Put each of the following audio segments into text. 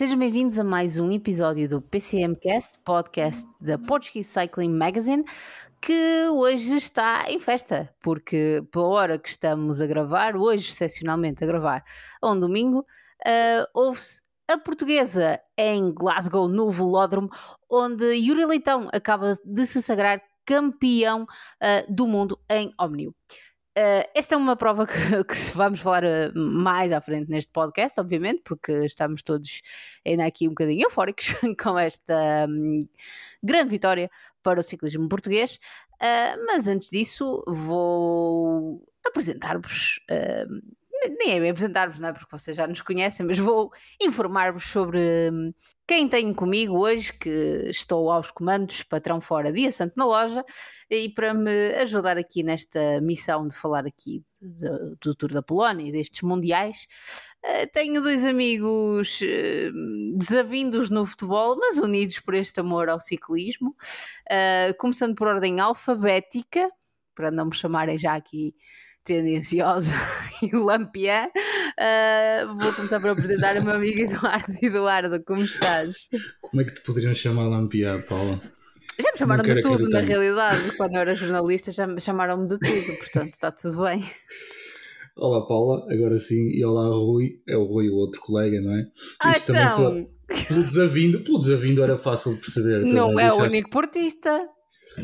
Sejam bem-vindos a mais um episódio do PCMcast, podcast da Portuguese Cycling Magazine, que hoje está em festa, porque pela hora que estamos a gravar, hoje excepcionalmente a gravar, a um domingo, uh, houve-se a portuguesa em Glasgow, no Velódromo, onde Yuri Leitão acaba de se sagrar campeão uh, do mundo em Omnium. Uh, esta é uma prova que, que, vamos falar uh, mais à frente neste podcast, obviamente, porque estamos todos ainda aqui um bocadinho eufóricos com esta um, grande vitória para o ciclismo português. Uh, mas antes disso, vou apresentar-vos nem é bem apresentar-vos, não é? Porque vocês já nos conhecem, mas vou informar-vos sobre hum, quem tenho comigo hoje, que estou aos comandos, patrão fora, dia santo na loja, e para me ajudar aqui nesta missão de falar aqui do, do Tour da Polónia e destes mundiais, eh, tenho dois amigos hum, desavindos no futebol, mas unidos por este amor ao ciclismo, eh, começando por ordem alfabética, para não me chamarem já aqui tendenciosa e lampiã, uh, vou começar por apresentar o meu amigo Eduardo. Eduardo, como estás? Como é que te poderiam chamar lampiã, Paula? Já me chamaram de tudo, na realidade. Quando eu era jornalista, já me chamaram-me de tudo, portanto está tudo bem. Olá, Paula, agora sim, e olá, Rui. É o Rui, o outro colega, não é? Ah, Isto então... Pelo, pelo, desavindo, pelo desavindo era fácil de perceber. Não é o único portista.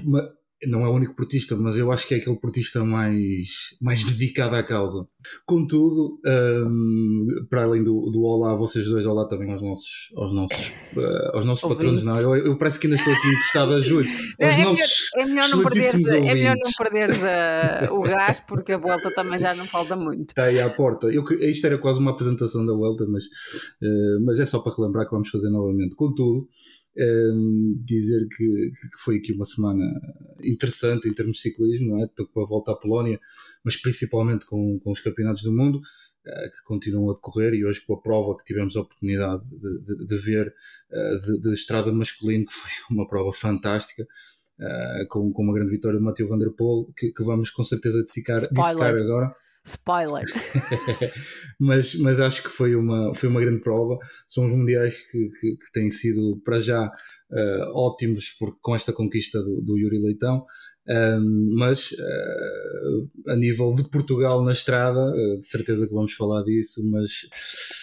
Mas, não é o único portista, mas eu acho que é aquele portista mais, mais dedicado à causa. Contudo, um, para além do, do olá a vocês dois, olá também aos nossos, aos nossos, uh, aos nossos patronos. Não, eu, eu parece que ainda estou aqui encostado a Júlio. É, é, melhor, é, melhor não perderes, é melhor não perderes uh, o gás, porque a volta também já não falta muito. Está aí à porta. Eu, isto era quase uma apresentação da volta, mas, uh, mas é só para relembrar que vamos fazer novamente. Contudo, um, dizer que, que, foi aqui uma semana interessante em termos de ciclismo, não é? com a volta à Polónia, mas principalmente com, com os campeonatos do mundo uh, que continuam a decorrer e hoje com a prova que tivemos a oportunidade de, de, de ver uh, de, de, estrada masculino, que foi uma prova fantástica. Uh, com, com uma grande vitória do Matheus Van Der Poel, que, que vamos com certeza dissecar, dissecar agora. Spoiler. mas, mas acho que foi uma, foi uma grande prova. São os mundiais que, que, que têm sido, para já, uh, ótimos porque, com esta conquista do, do Yuri Leitão. Um, mas uh, a nível de Portugal na estrada, uh, de certeza que vamos falar disso, mas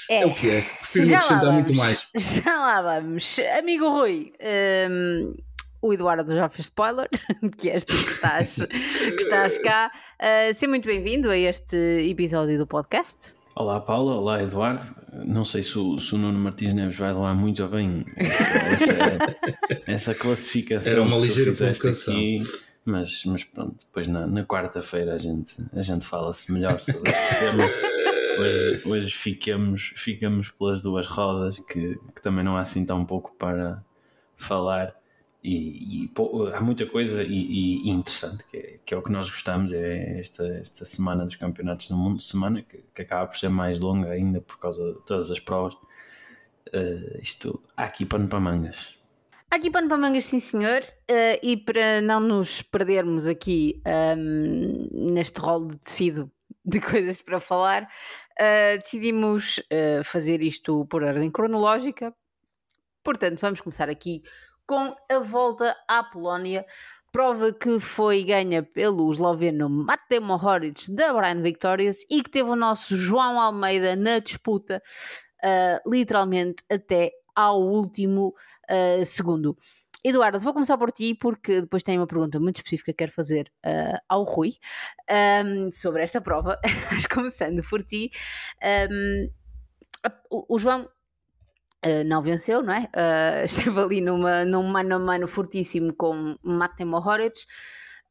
é, é o que é. Prefiro acrescentar muito mais. Já lá vamos. Amigo Rui, um o Eduardo já fez spoiler, que és tu que estás, que estás cá. Uh, seja muito bem-vindo a este episódio do podcast. Olá Paula, olá Eduardo. Não sei se o, se o Nuno Martins Neves vai levar muito bem essa, essa, essa classificação Era uma ligeira que aqui, mas, mas pronto, depois na, na quarta-feira a gente, a gente fala-se melhor sobre estes temas. Hoje, hoje ficamos, ficamos pelas duas rodas, que, que também não há assim tão pouco para falar. E, e pô, há muita coisa e, e interessante que é, que é, o que nós gostamos é esta, esta semana dos campeonatos do mundo semana que, que acaba por ser mais longa ainda por causa de todas as provas. Uh, isto há aqui pano para mangas. Há aqui pano para mangas, sim senhor, uh, e para não nos perdermos aqui um, ehm, neste rol de tecido de coisas para falar, uh, decidimos fazer isto por ordem cronológica. Portanto, vamos começar aqui com a volta à Polónia. Prova que foi ganha pelo esloveno Matej Mohoric da Brian Victorious e que teve o nosso João Almeida na disputa, uh, literalmente até ao último uh, segundo. Eduardo, vou começar por ti porque depois tenho uma pergunta muito específica que quero fazer uh, ao Rui um, sobre esta prova, mas começando por ti. Um, o, o João Uh, não venceu, não é? Uh, esteve ali numa, num mano a mano fortíssimo com Mate Mohoric,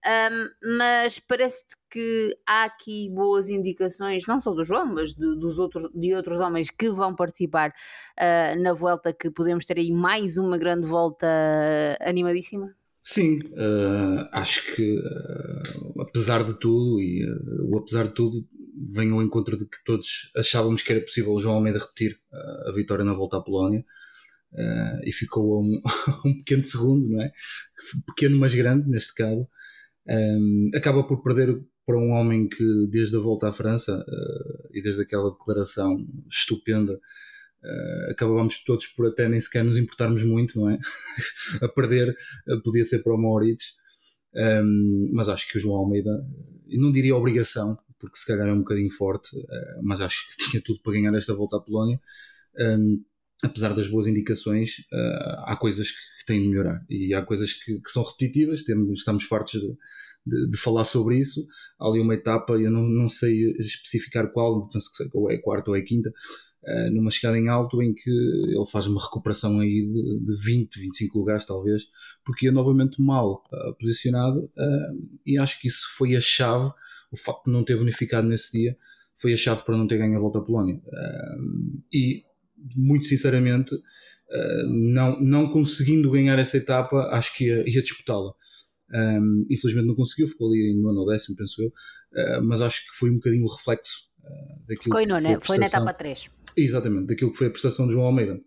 um, mas parece-te que há aqui boas indicações, não só do João, mas de, dos outros, de outros homens que vão participar uh, na volta, que podemos ter aí mais uma grande volta animadíssima? Sim, uh, acho que uh, apesar de tudo, e o apesar de tudo vem ao encontro de que todos achávamos que era possível o João Almeida repetir a vitória na volta à Polónia e ficou a um, um, pequeno segundo, não é? Pequeno, mas grande neste caso. Um, acaba por perder para um homem que desde a volta à França e desde aquela declaração estupenda Uh, acabámos todos por até nem sequer nos importarmos muito, não é? a perder uh, podia ser para o Moritz, um, mas acho que o João Almeida, não diria obrigação, porque se calhar é um bocadinho forte, uh, mas acho que tinha tudo para ganhar esta volta à Polónia. Um, apesar das boas indicações, há coisas que, têm de melhorar e há coisas que, que são repetitivas, temos, estamos fartos de, de, de, falar sobre isso. Há ali uma etapa, eu não, não sei especificar qual, penso que ou é quarta ou é quinta, uh, numa chegada em alto em que ele faz uma recuperação aí de, de 20, 25 lugares talvez, porque ia novamente mal uh, posicionado uh, e acho que isso foi a chave, o facto de não ter bonificado nesse dia foi a chave para não ter ganho a volta à Polónia. e, muito sinceramente, não, não conseguindo ganhar essa etapa, acho que ia, ia disputá-la. Infelizmente não conseguiu, ficou ali em nono ou décimo, penso eu, uh, mas acho que foi um bocadinho o reflexo uh, daquilo Ficou em nono, foi na etapa 3. Exatamente, daquilo que foi a prestação de João Almeida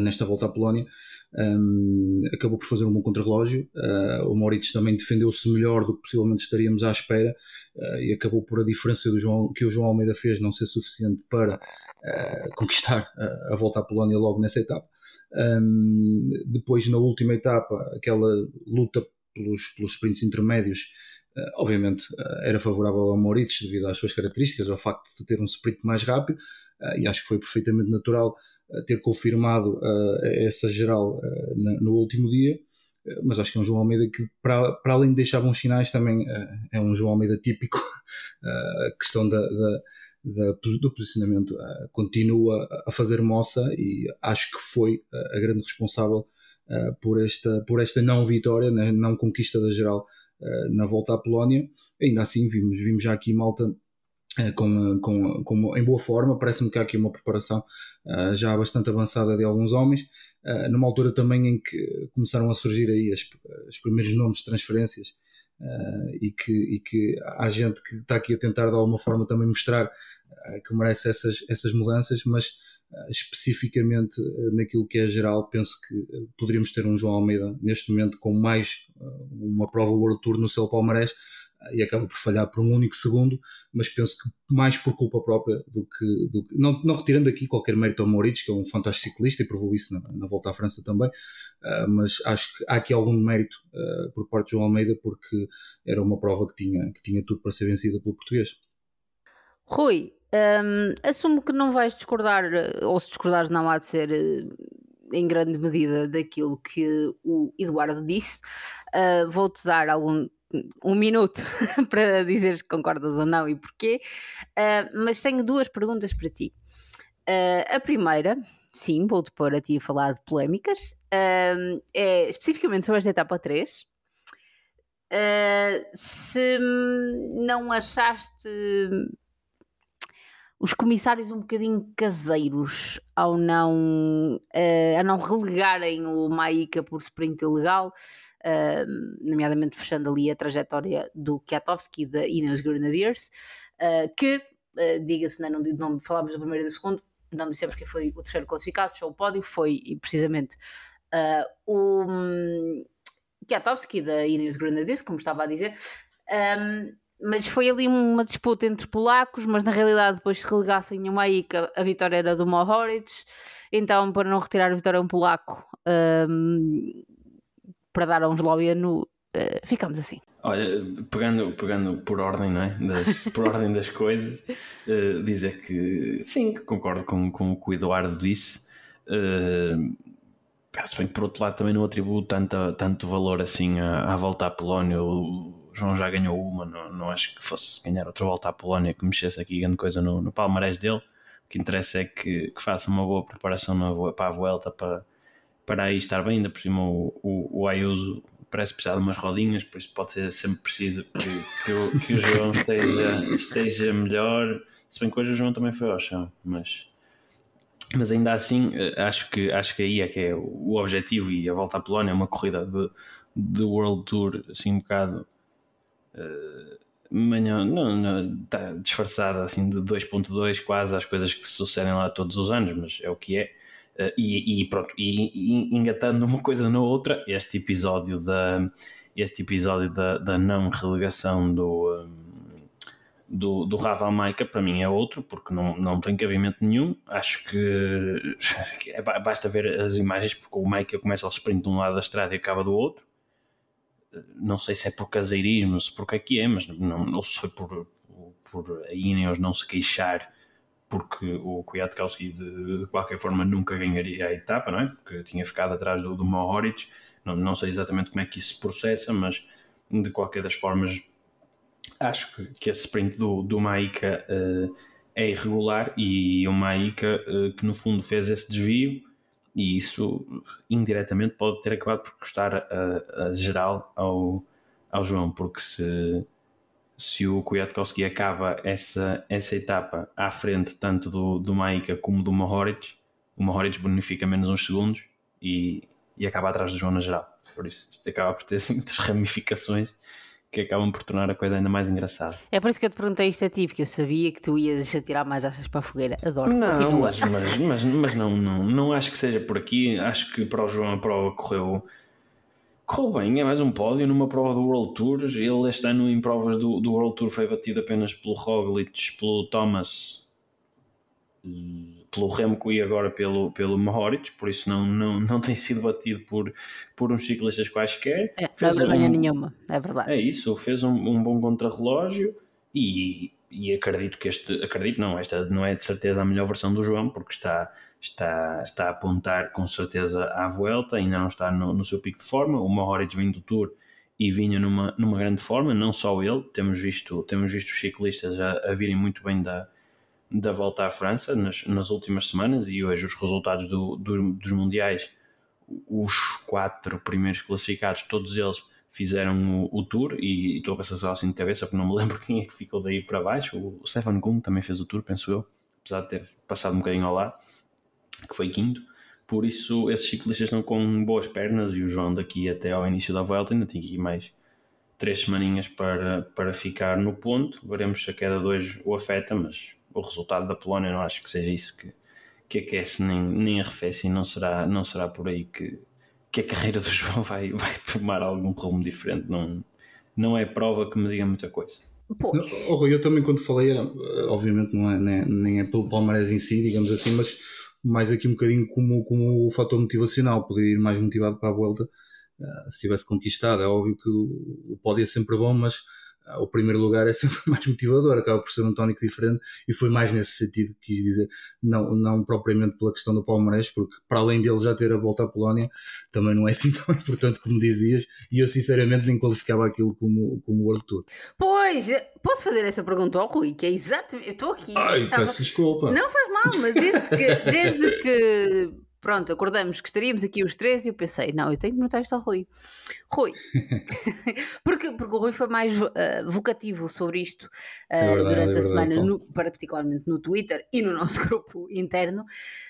nesta volta à Polónia. Um, acabou por fazer um bom contrarrelógio. Uh, o Moritz também defendeu-se melhor do que possivelmente estaríamos à espera uh, e acabou por a diferença do João, que o João Almeida fez não ser suficiente para conquistar a volta à Polónia logo nessa etapa. Um, depois, na última etapa, aquela luta pelos, pelos sprints intermédios Uh, obviamente uh, era favorável ao Moritz devido às suas características, ao facto de ter um sprint mais rápido, uh, e acho que foi perfeitamente natural ter confirmado essa geral no último dia. Mas acho que é um João Almeida que, para, para além de deixar bons sinais, também é um João Almeida típico. a questão da, da, da, do posicionamento continua a fazer moça e acho que foi a grande responsável por, esta, por esta não vitória, né, não conquista da geral eh, na volta à Polónia. Ainda assim, vimos, vimos já aqui Malta com, com, com, em boa forma. Parece-me que há aqui uma preparação uh, já bastante avançada de alguns homens. numa altura também em que começaram a surgir aí as, os primeiros nomes de transferências e, que, e que há gente que está aqui a tentar de alguma forma também mostrar que merece essas, essas mudanças, mas especificamente naquilo que é geral, penso que poderíamos ter um João Almeida neste momento com mais uma prova World Tour no seu palmarés e acaba por falhar por um único segundo, mas penso que mais por culpa própria do que. Do que não, não, retirando aqui qualquer mérito ao Moritz, que é um fantástico ciclista e provou isso na, na volta à França também, uh, mas acho que há aqui algum mérito uh, por parte de João Almeida, porque era uma prova que tinha, que tinha tudo para ser vencida pelo português. Rui, um, assumo que não vais discordar, ou se discordares, não há de ser em grande medida daquilo que o Eduardo disse. Uh, Vou-te dar algum um minuto para dizeres que concordas ou não e porquê, uh, mas tenho duas perguntas para ti. Uh, a primeira, sim, vou-te pôr a ti a falar de polémicas, uh, é especificamente sobre esta etapa 3. se não achaste os comissários um bocadinho caseiros ao não, uh, a não relegarem o Maika por sprint ilegal, uh, nomeadamente fechando ali a trajetória do Kiatowski da Ineos Grenadiers, uh, que, diga-se, né, não, não falámos do primeiro e do segundo, não dissemos que foi o terceiro classificado, fechou o pódio, foi precisamente o um, Kiatowski da Ineos Grenadiers, como estava a dizer. Um, mas foi ali uma disputa entre polacos, mas na realidade depois se relegassem uma Ica, a vitória era do Mohoric, então para não retirar a vitória a um polaco, um, para dar a um esloviano, uh, ficamos assim. Olha, pegando, pegando por ordem, não é? Das, por ordem das coisas, uh, dizer que sim, que concordo com, com o que o Eduardo disse. Uh, se bem que por outro lado também não atribuo tanto, tanto valor assim à, à volta à Polónia. João já ganhou uma, não, não acho que fosse ganhar outra volta à Polónia que mexesse aqui grande coisa no, no palmarés dele. O que interessa é que, que faça uma boa preparação na, para a volta, para, para aí estar bem. Ainda por cima, o, o, o Ayuso parece precisar de umas rodinhas, por isso pode ser sempre preciso que, que, o, que o João esteja, esteja melhor. Se bem que hoje o João também foi ao chão, mas mas ainda assim eh, acho que, acho que aí é que é o objetivo e a volta à Polónia é uma corrida de, de World Tour, assim um bocado. Uh, manhã, não, não, está disfarçada assim de 2.2 quase às coisas que se sucedem lá todos os anos, mas é o que é. Uh, e, e, pronto, e, e, engatando uma coisa na outra, este episódio da, este episódio da, da não relegação do, um, do, do Raval Maica para mim é outro, porque não, não tem cabimento nenhum. Acho que é, basta ver as imagens, porque o Maica começa ao sprint de um lado da estrada e acaba do outro. Não sei se é por caseirismo, se por que é que é, mas não, ou se foi por, por, por a Ineos não se queixar porque o Kwiatkowski de, de, qualquer forma nunca ganharia a etapa, não é? Porque tinha ficado atrás do, do Mohoric. Não, não sei exatamente como é que isso se processa, mas de qualquer das formas acho que, que esse sprint do, do Maika uh, é irregular e o Maika uh, que no fundo fez esse desvio e isso indiretamente pode ter acabado por custar a, a geral ao, ao João, porque se se o Kwiatkowski acaba essa, essa etapa à frente tanto do, do Maika como do Mohoric, o Mohoric bonifica menos uns segundos e, e acaba atrás do João na geral. Por isso, isto acaba por ter assim, muitas ramificações que acabam por tornar a coisa ainda mais engraçada. É por isso que eu te perguntei isto a ti, porque eu sabia que tu ias tirar mais achas para a fogueira. Adoro. Não, mas, mas, mas, mas, não, não, não acho que seja por aqui. Acho que para o João a prova correu correu bem, é mais um pódio numa prova do World Tour. Ele este ano em provas do, do World Tour foi batido apenas pelo Roglic, pelo Thomas, pelo Remco e agora pelo, pelo Mohoric, por isso não, não, não tem sido batido por, por uns ciclistas quaisquer. É, fez não é vergonha um, nenhuma, é verdade. É isso, fez um, um bom contrarrelógio e, e acredito que este, acredito não, esta não é de certeza a melhor versão do João, porque está está, está a apontar com certeza à volta, ainda não está no, no seu pico de forma. O Mohoric vem do Tour e vinha numa, numa grande forma, não só ele, temos visto, temos visto os ciclistas a, a virem muito bem da, da volta à França nas, nas últimas semanas e hoje os resultados do, do, dos mundiais, os quatro primeiros classificados, todos eles fizeram o, o tour e, estou a passar só assim de cabeça porque não me lembro quem é que ficou daí para baixo. O, o Stefan Kuhn também fez o tour, penso eu, apesar de ter passado um bocadinho ao lado que foi quinto. Por isso, esses ciclistas estão com boas pernas e o João daqui até ao início da volta ainda tem aqui mais três semaninhas para, para ficar no ponto. Veremos se a queda de hoje o afeta, mas o resultado da Polónia não acho que seja isso que, que aquece nem, nem arrefece e não será, não será por aí que, que a carreira do João vai, vai tomar algum rumo diferente. Não, não é prova que me diga muita coisa. Pois. Oh, eu também quando falei, era, obviamente não é, nem, é, nem é pelo Palmeiras em si, digamos assim, mas mais aqui um bocadinho como, como o fator motivacional, poder ir mais motivado para a volta uh, se tivesse conquistado. É óbvio que o, pódio é sempre bom, mas o primeiro lugar é sempre mais motivador, acaba por ser um tónico diferente e foi mais nesse sentido que quis dizer, não, não propriamente pela questão do Palmeiras, porque para além dele já ter a volta à Polónia, também não é assim tão importante como dizias, e eu sinceramente nem qualificava aquilo como, como World Tour. Pois, Posso fazer essa pergunta ao Rui, que é exatamente. Eu estou aqui. Ai, peço desculpa. Não faz mal, mas desde que, desde que pronto, acordamos que estaríamos aqui os três e eu pensei, não, eu tenho que perguntar isto ao Rui. Rui, porque, porque o Rui foi mais uh, vocativo sobre isto uh, é verdade, durante é a semana, no, particularmente no Twitter e no nosso grupo interno.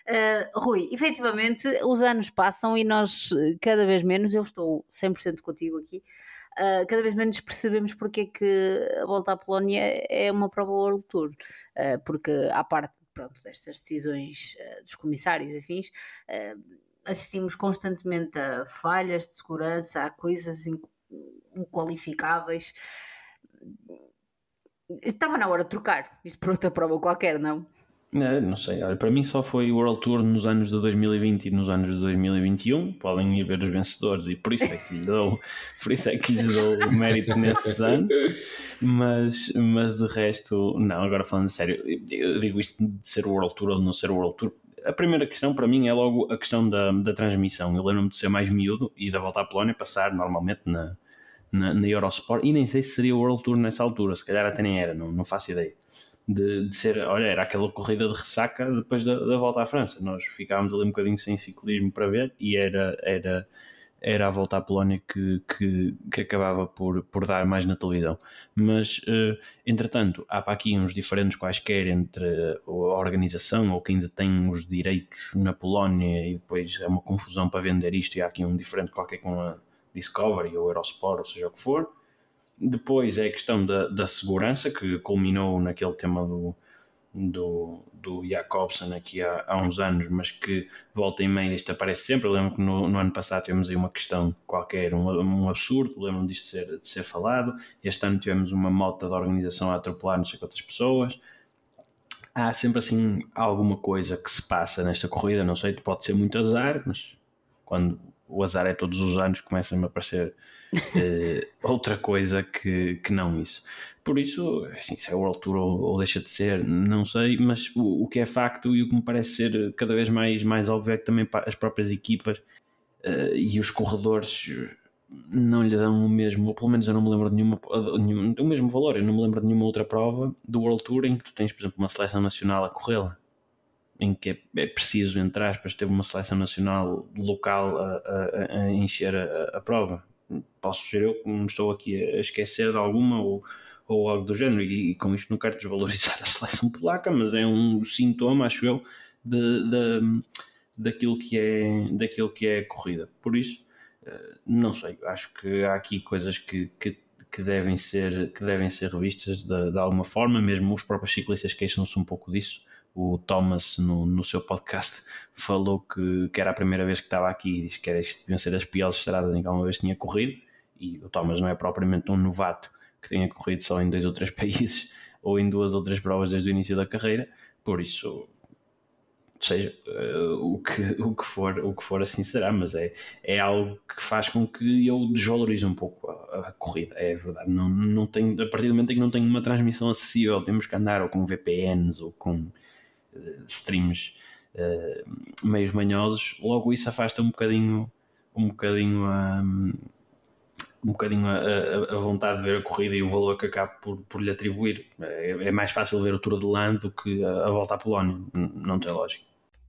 Uh, Rui, efetivamente, os anos passam e nós cada vez menos, eu estou 100% contigo aqui, uh, cada vez menos percebemos porque é que a volta à Polónia é uma prova World Tour, uh, porque à parte pronto, destas decisões uh, dos comissários afins, assistimos constantemente a falhas de segurança, a coisas inqualificáveis. Estava na hora de trocar isto por outra prova qualquer, não? É, não sei, olha, para mim só foi o World Tour nos anos de 2020 e nos anos de 2021. Podem ir ver os vencedores e por isso é que lhe dou, por isso é que lhe dou mérito nesses anos. Mas, mas de resto, não, agora falando sério, eu digo isto de ser o World Tour ou não ser o World Tour. A primeira questão para mim é logo a questão da, da transmissão. Eu lembro-me de ser mais miúdo e da volta à Polónia passar normalmente na, na, na Eurosport e nem sei se seria o World Tour nessa altura, se calhar até nem era, não, não faço ideia de, de, ser, olha, era aquela corrida de ressaca depois da, da, volta à França. Nós ficávamos ali um bocadinho sem ciclismo para ver e era, era, era a volta à Polónia que, que, que acabava por, por dar mais na televisão. Mas, uh, entretanto, há para aqui uns diferentes quaisquer entre a organização ou quem detém os direitos na Polónia e depois é uma confusão para vender isto e há aqui um diferente qualquer com a, Discovery ou Eurosport, ou seja o que for. Depois é a questão da, da segurança, que culminou naquele tema do, do, do Jacobsen aqui há, há uns anos, mas que volta e meia isto aparece sempre. Eu lembro que no, no, ano passado tivemos aí uma questão qualquer, um, um absurdo, lembro-me disto de ser, de ser falado. Este ano tivemos uma moto da organização a atropelar não sei quantas pessoas. Há sempre assim alguma coisa que se passa nesta corrida, não sei, pode ser muito azar, mas quando o azar é todos os anos, começa-me a aparecer uh, outra coisa que, que não isso. Por isso, assim, se é World Tour ou, ou deixa de ser, não sei, mas o, o, que é facto e o que me parece ser cada vez mais, mais óbvio é que também as próprias equipas uh, e os corredores não lhe dão o mesmo, pelo menos eu não me lembro de nenhuma, nenhum, o mesmo valor, eu não me lembro de nenhuma outra prova do World Tour em que tu tens, por exemplo, uma seleção nacional a corrê-la em que é, é, preciso, entre aspas, ter uma seleção nacional local a, a, a encher a, a, prova. Posso ser eu que me estou aqui a esquecer de alguma ou, ou algo do género, e, e, com isto não quero desvalorizar a seleção polaca, mas é um sintoma, acho eu, de, de, daquilo, que é, daquilo que é a corrida. Por isso, eh, não sei, acho que há aqui coisas que, que que devem ser, que devem ser revistas de, de alguma forma, mesmo os próprios ciclistas queixam-se um pouco disso, o Thomas no, no seu podcast falou que, que era a primeira vez que estava aqui e disse que era isto deviam ser as piores estradas em que alguma vez tinha corrido e o Thomas não é propriamente um novato que tenha corrido só em dois ou três países ou em duas ou três provas desde o início da carreira, por isso seja uh, o, que, o, que for, o que for assim será, mas é, é algo que faz com que eu desvalorize um pouco a, a, corrida, é verdade. Não, não tenho, a partir do momento em que não tenho uma transmissão acessível, temos que andar ou com VPNs ou com streams uh, meios manhosos, logo isso afasta um bocadinho um bocadinho a, um bocadinho a, a, vontade de ver a corrida e o valor que acaba por, por lhe atribuir. É, é mais fácil ver o Tour de Land do que a, a volta à Polónia, não tem lógica.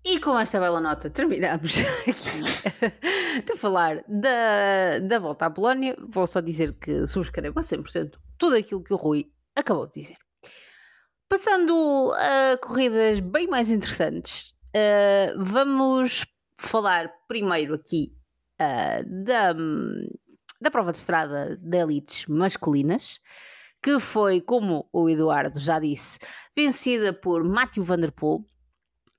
E com esta bela nota terminamos aqui de falar da, da volta à Polónia. Vou só dizer que subscrevo a 100% tudo aquilo que o Rui acabou de dizer. Passando a corridas bem mais interessantes, uh, vamos falar primeiro aqui uh, da, da prova de estrada de elites masculinas, que foi, como o Eduardo já disse, vencida por Matthew Van Der Poel,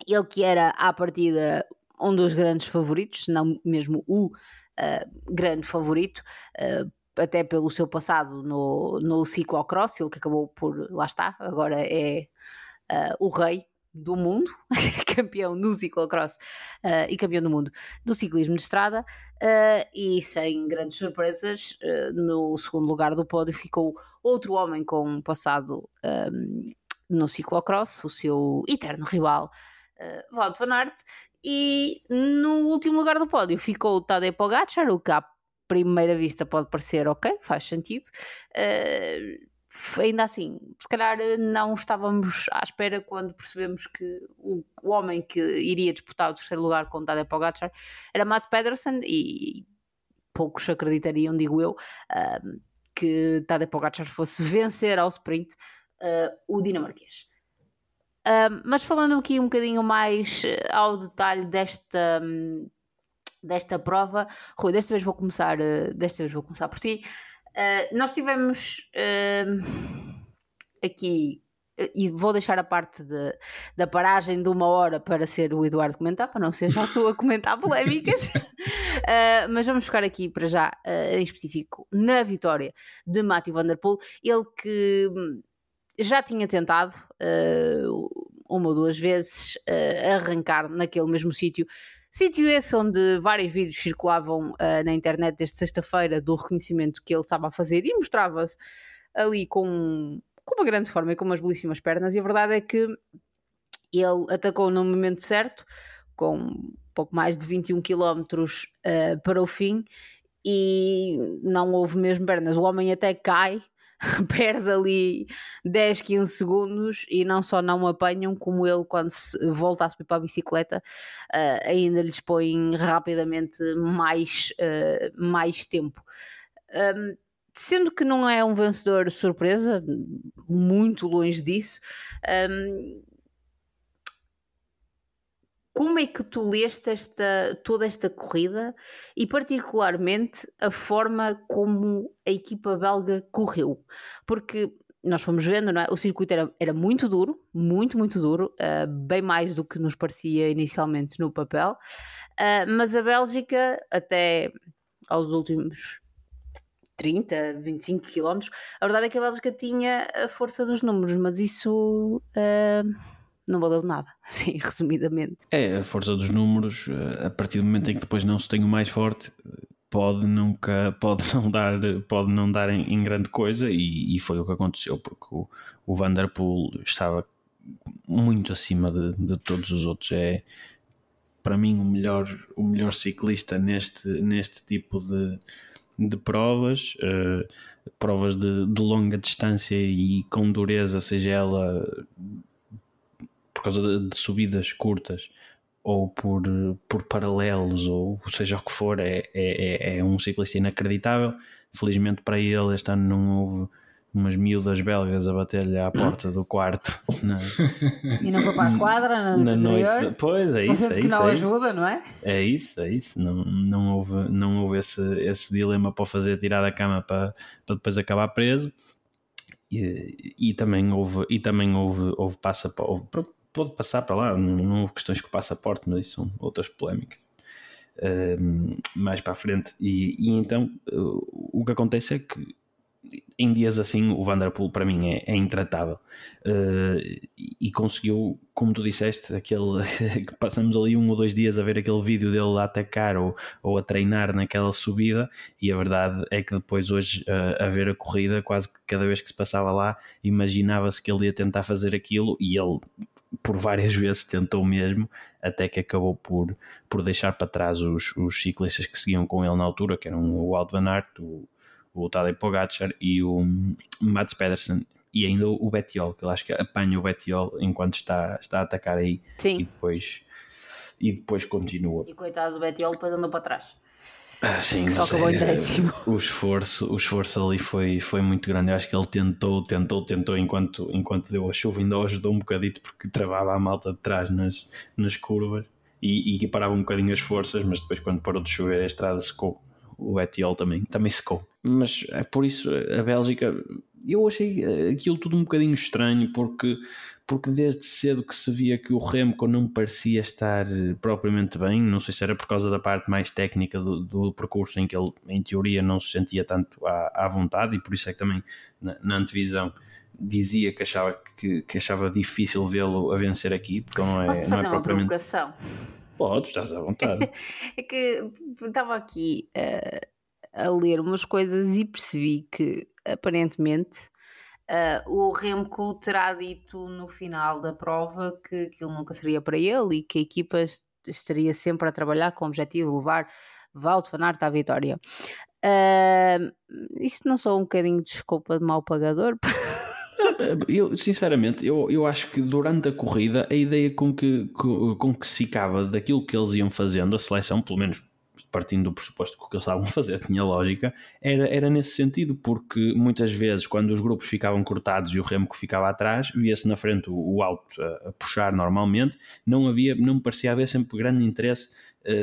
ele que era à partida um dos grandes favoritos, se não mesmo o uh, grande favorito, uh, até pelo seu passado no, no ciclocross, ele que acabou por, lá está, agora é uh, o rei do mundo, campeão no ciclocross uh, e campeão do mundo do ciclismo de estrada uh, e sem grandes surpresas no segundo lugar do pódio ficou outro homem com um passado um, no ciclocross, o seu eterno rival uh, Wout van Aert e no último lugar do pódio ficou o Tadej Pogacar, o que primeira vista pode parecer ok, faz sentido. Uh, ainda assim, se calhar não estávamos à espera quando percebemos que o, o homem que iria disputar o terceiro lugar com Tadej Pogacar era Mats Pedersen e poucos acreditariam, digo eu, uh, que Tadej Pogacar fosse vencer ao sprint uh, o dinamarquês. Mas falando aqui um bocadinho mais ao detalhe desta, um, desta prova. Rui, desta vez vou começar, uh, desta vez vou começar por ti. Uh, nós tivemos uh, aqui, e vou deixar a parte de, da paragem de uma hora para ser o Eduardo comentar, para não ser já tu a comentar polémicas, mas vamos ficar aqui para já, em específico, na vitória de Matthew Van Der Poel, ele que já tinha tentado uma ou duas vezes arrancar naquele mesmo sítio Sítio esse onde vários vídeos circulavam uh, na internet desde sexta-feira do reconhecimento que ele estava a fazer e mostrava-se ali com, com uma grande forma e com umas belíssimas pernas. E a verdade é que ele atacou no momento certo, com pouco mais de 21 km uh, para o fim, e não houve mesmo pernas. O homem até cai perde ali 10, 15 segundos e não só não apanham, como ele, quando volta a subir para a bicicleta, uh, ainda lhes põe rapidamente mais, uh, mais tempo. Um, sendo que não é um vencedor surpresa, muito longe disso. Um, como é que tu leste esta, toda esta corrida e, particularmente, a forma como a equipa belga correu? Porque nós fomos vendo, é? o circuito era, era muito duro, muito, muito duro, uh, bem mais do que nos parecia inicialmente no papel, uh, mas a Bélgica, até aos últimos 30, 25 quilómetros, a verdade é que a Bélgica tinha a força dos números, mas isso. Uh, não valeu nada, sim, resumidamente. É, a força dos números, a partir do momento em que depois não se tem o mais forte, pode nunca pode não dar pode não dar em, em grande coisa e, e, foi o que aconteceu porque o, o Vanderpool estava muito acima de, de, todos os outros é para mim o melhor o melhor ciclista neste neste tipo de, de provas uh, provas de, de longa distância e com dureza seja ela por causa de, de subidas curtas ou por, por paralelos, ou seja o que for, é, é, é um ciclista inacreditável. Felizmente para ele, este ano não houve umas miúdas belgas a bater-lhe à porta do quarto. Na, e não foi para a esquadra na, na noite. De, pois é isso, é isso. não é ajuda, não é? É isso, é isso. Não, não houve, não houve esse, esse dilema para fazer tirar da cama para, para depois acabar preso. E, e também houve, e também houve, houve passaporte pode passar para lá, não, não houve questões com o passaporte, mas isso são outras polémicas. Uh, mais para a frente, e, e então uh, o que acontece é que em dias assim o Vanderpool para mim é, é intratável. Uh, e conseguiu, como tu disseste, aquele que passamos ali um ou dois dias a ver aquele vídeo dele a atacar ou, ou a treinar naquela subida e a verdade é que depois hoje uh, a ver a corrida, quase que cada vez que se passava lá imaginava-se que ele ia tentar fazer aquilo e ele por várias vezes tentou mesmo, até que acabou por, por deixar para trás os, os ciclistas que seguiam com ele na altura, que eram o Walt Van Aert, o, o Tadej Pogacar e o Mats Pedersen e ainda o Bettiol, que eu acho que apanha o Bettiol enquanto está, está a atacar aí Sim. e depois e depois continua. E coitado do Bettiol depois andou para trás. Ah, sim, Só acabou em décimo. O esforço, o esforço ali foi, foi muito grande. Eu acho que ele tentou, tentou, tentou enquanto, enquanto deu a chuva, ainda ajudou um bocadito porque travava a malta de trás nas, nas curvas e, e parava um bocadinho as forças, mas depois quando parou de chover a estrada secou. O Etiol também, também secou. Mas é por isso a Bélgica, eu achei aquilo tudo um bocadinho estranho porque porque desde cedo que se via que o Remco não parecia estar eh, propriamente bem, não sei se era por causa da parte mais técnica do, do percurso em que ele, em teoria, não se sentia tanto à, à vontade, e por isso é que também na, na antevisão dizia que achava, que, que achava difícil vê-lo a vencer aqui, porque não é, Posso não é uma propriamente. Provocação? Pode, estás à vontade. é que estava aqui uh, a ler umas coisas e percebi que aparentemente Uh, o Remco terá dito no final da prova que aquilo nunca seria para ele e que a equipa estaria sempre a trabalhar com o objetivo de levar Valdo Van Aert à vitória. Uh, isto não sou um bocadinho de desculpa de mau pagador? Eu, sinceramente, eu, eu acho que durante a corrida a ideia com que, com, com que se ficava daquilo que eles iam fazendo, a seleção, pelo menos partindo do pressuposto que o que eles estavam a fazer tinha lógica, era, era nesse sentido, porque muitas vezes quando os grupos ficavam cortados e o Remco ficava atrás, via-se na frente o, o alto a, a, puxar normalmente, não havia, não parecia haver sempre grande interesse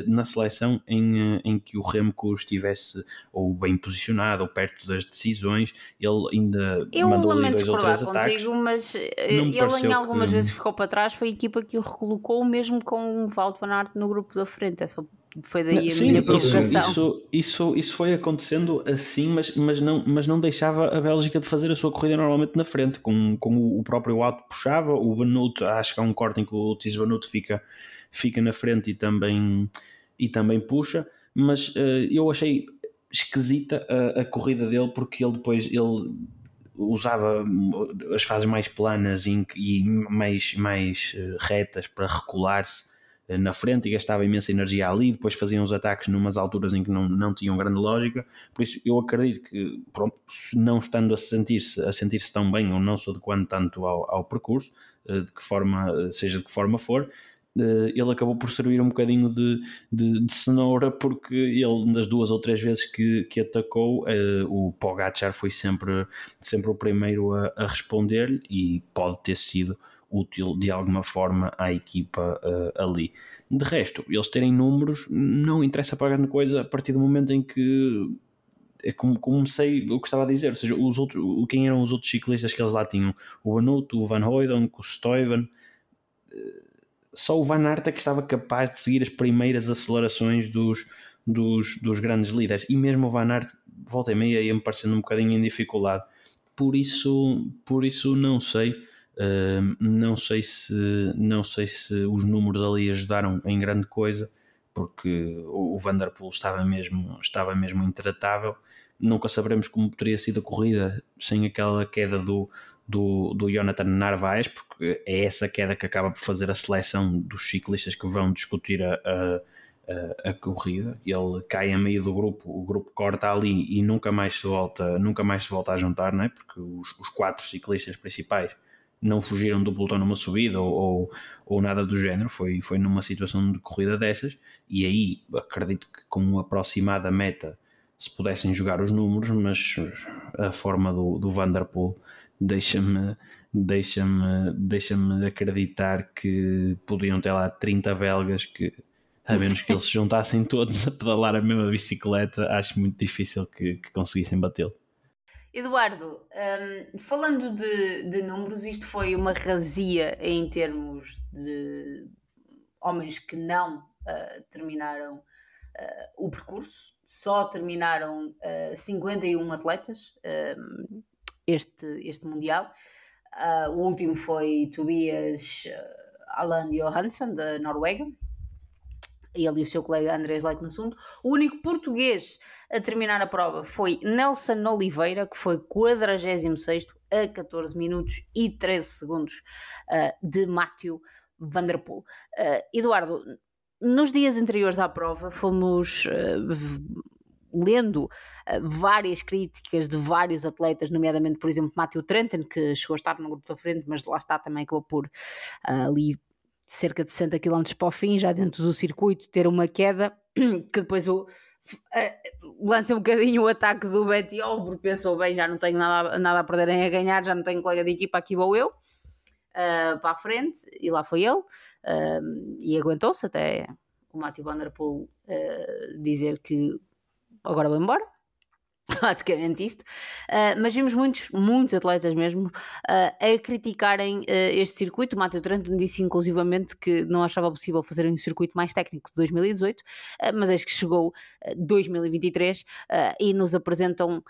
na seleção em, uh, em que o Remco estivesse ou bem posicionado ou perto das decisões, ele ainda eu mandou ali dois ou três contigo, ataques. mas eh, ele em algumas que... vezes ficou para trás, foi a equipa que o recolocou mesmo com o Valdo Van Aert no grupo da frente, é só foi daí a Sim, minha provocação. Isso, isso, isso foi acontecendo assim, mas, mas, não, mas não deixava a Bélgica de fazer a sua corrida normalmente na frente, com, com o próprio Auto puxava, o Benuto, acho que há um corte em que o Tis Benuto fica, fica na frente e também, e também puxa, mas uh, eu achei esquisita a, a corrida dele porque ele depois ele usava as fases mais planas e, e mais, mais eh, retas para recular-se eh, na frente e gastava imensa energia ali, depois faziam os ataques numas alturas em que não, não tinham grande lógica, por isso eu acredito que, pronto, não estando a sentir-se a sentir-se tão bem ou não se adequando tanto ao, ao percurso, de que forma, seja de que forma for, ele acabou por servir um bocadinho de, de, de, cenoura porque ele das duas ou três vezes que, que atacou o Pogacar foi sempre, sempre o primeiro a, a responder-lhe e pode ter sido útil de alguma forma à equipa uh, ali. De resto, eles terem números não interessa para grande coisa a partir do momento em que é como comecei o que estava a dizer, ou seja, os outros, quem eram os outros ciclistas que eles lá tinham? O Anuto, o Van Hooydonk, o Stuyven, eh, só o Van Aert é que estava capaz de seguir as primeiras acelerações dos, dos, dos grandes líderes. E mesmo o Van Aert volta e meia ia-me parecendo um bocadinho em dificuldade. Por isso, por isso não sei uh, não sei se não sei se os números ali ajudaram em grande coisa porque o, o Vanderpool estava mesmo estava mesmo intratável. Nunca saberemos como teria sido a corrida sem aquela queda do, do, do Jonathan Narvaez, porque é essa queda que acaba por fazer a seleção dos ciclistas que vão discutir a, a, a, corrida. Ele cai a meio do grupo, o grupo corta ali e nunca mais se volta, nunca mais se volta a juntar, não é? porque os, os quatro ciclistas principais não fugiram do pelotão numa subida ou, ou, ou, nada do género, foi, foi numa situação de corrida dessas, e aí acredito que com uma aproximada meta se pudessem jogar os números, mas a forma do, do Vanderpool deixa-me deixa-me deixa-me acreditar que podiam ter lá 30 belgas que a menos que eles se juntassem todos a pedalar a mesma bicicleta, acho muito difícil que, que conseguissem batê-lo. Eduardo, um, falando de, de, números, isto foi uma razia em termos de homens que não uh, terminaram uh, o percurso, só terminaram uh, 51 atletas um, este, este Mundial. Uh, o último foi Tobias Alan Johansson, da Noruega, ele e o seu colega Andrés Leitner O único português a terminar a prova foi Nelson Oliveira, que foi 46 a 14 minutos e 13 segundos uh, de Matthew Vanderpool. Uh, Eduardo, nos dias anteriores à prova fomos uh, lendo uh, várias críticas de vários atletas, nomeadamente, por exemplo, Matthew Trenton, que chegou a estar no grupo da frente, mas lá está também acabou por uh, ali cerca de 60 km para o fim, já dentro do circuito, ter uma queda que depois o uh, lança um bocadinho o ataque do Bettiol, porque pensou bem, já não tenho nada, nada a perder em a ganhar, já não tenho colega de equipa, aqui vou eu uh, para a frente, e lá foi ele, uh, e aguentou-se até o Matthew Van Der Poel dizer que agora vou embora basicamente isto. Uh, mas vimos muitos, muitos atletas mesmo uh, a criticarem uh, este circuito. O Matheus Trenton disse inclusivamente que não achava possível fazer um circuito mais técnico de 2018, mas eis que chegou 2023 e nos apresentam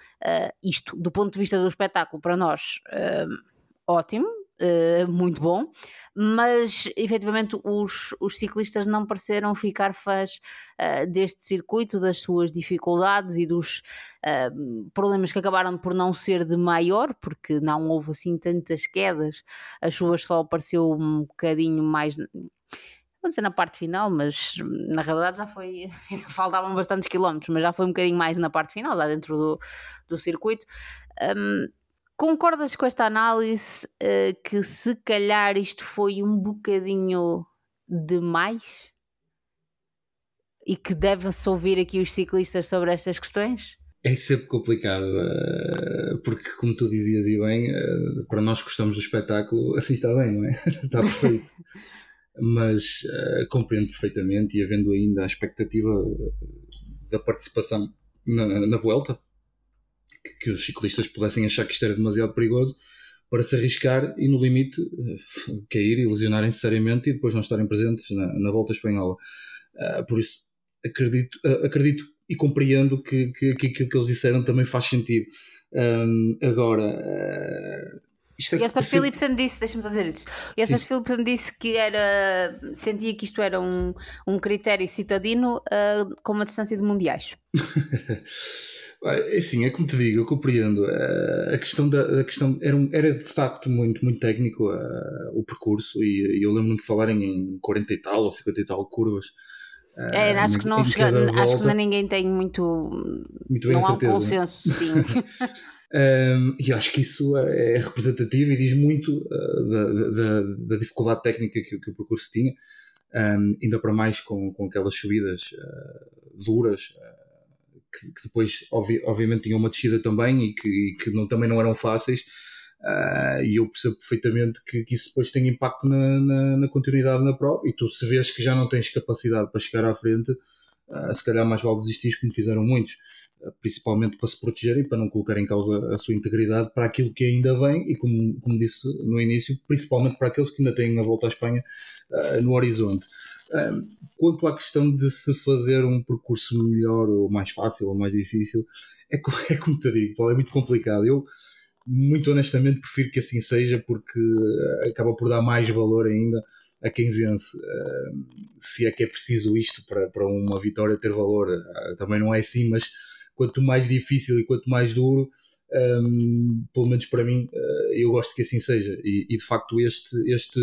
isto. Do ponto de vista do espetáculo, para nós, ótimo, uh, muito bom, mas efetivamente os, os ciclistas não pareceram ficar fãs uh, deste circuito, das suas dificuldades e dos uh, problemas que acabaram por não ser de maior, porque não houve assim tantas quedas, as chuvas só apareceu um bocadinho mais vou dizer na parte final, mas na realidade já foi, faltavam bastantes quilómetros, mas já foi um bocadinho mais na parte final, lá dentro do, do circuito. Um, Concordas com esta análise uh, que se calhar isto foi um bocadinho demais? E que deve-se ouvir aqui os ciclistas sobre estas questões? É sempre complicado, uh, porque como tu dizias e bem, uh, para nós que gostamos do espetáculo, assim está bem, não é? está perfeito. Mas compreendo perfeitamente e havendo ainda a expectativa da participação na, na Vuelta, que, que, os ciclistas pudessem achar que isto era demasiado perigoso para se arriscar e, no limite, eh, cair e lesionarem-se seriamente e depois não estarem presentes na, na volta espanhola. Uh, por isso, acredito, uh, acredito e compreendo que, que, que aquilo que eles disseram também faz sentido. Um, agora, uh, isto é Jasper percebe... Philipsen disse, deixa-me dizer isto. Jasper Sim. Philipsen disse que era, sentia que isto era um, um critério citadino uh, com uma distância de mundiais. É assim, é como te digo, eu compreendo. Eh, a questão da a questão era, um, era de facto muito, muito técnico uh, o percurso e, e eu lembro-me de falarem em 40 e tal ou 50 e tal curvas. Uh, é, acho que não chega, acho que ninguém tem muito, muito não há um consenso, sim. um, e acho que isso é, é representativo e diz muito uh, da, da, da, dificuldade técnica que, que o percurso tinha, um, ainda para mais com, com aquelas subidas duras que, que depois obvi, obviamente tinham uma descida também e que, e que não, também não eram fáceis. Uh, e eu percebo perfeitamente que, que, isso depois tem impacto na, na, na, continuidade na prova. E tu, se vês que já não tens capacidade para chegar à frente, uh, se calhar mais vale desistir, como fizeram muitos, uh, principalmente para se protegerem, para não colocar em causa a sua integridade para aquilo que ainda vem. E como, como disse no início, principalmente para aqueles que ainda têm a volta à Espanha no horizonte. Quanto à questão de se fazer um percurso melhor ou mais fácil ou mais difícil, é, é como te digo, é muito complicado. Eu muito honestamente prefiro que assim seja porque eh, acaba por dar mais valor ainda a quem vence. Se é que é preciso isto para, para uma vitória ter valor, uh, também não é assim, mas quanto mais difícil e quanto mais duro, pelo menos para mim, uh, eu gosto que assim seja. E, e, de facto, este, este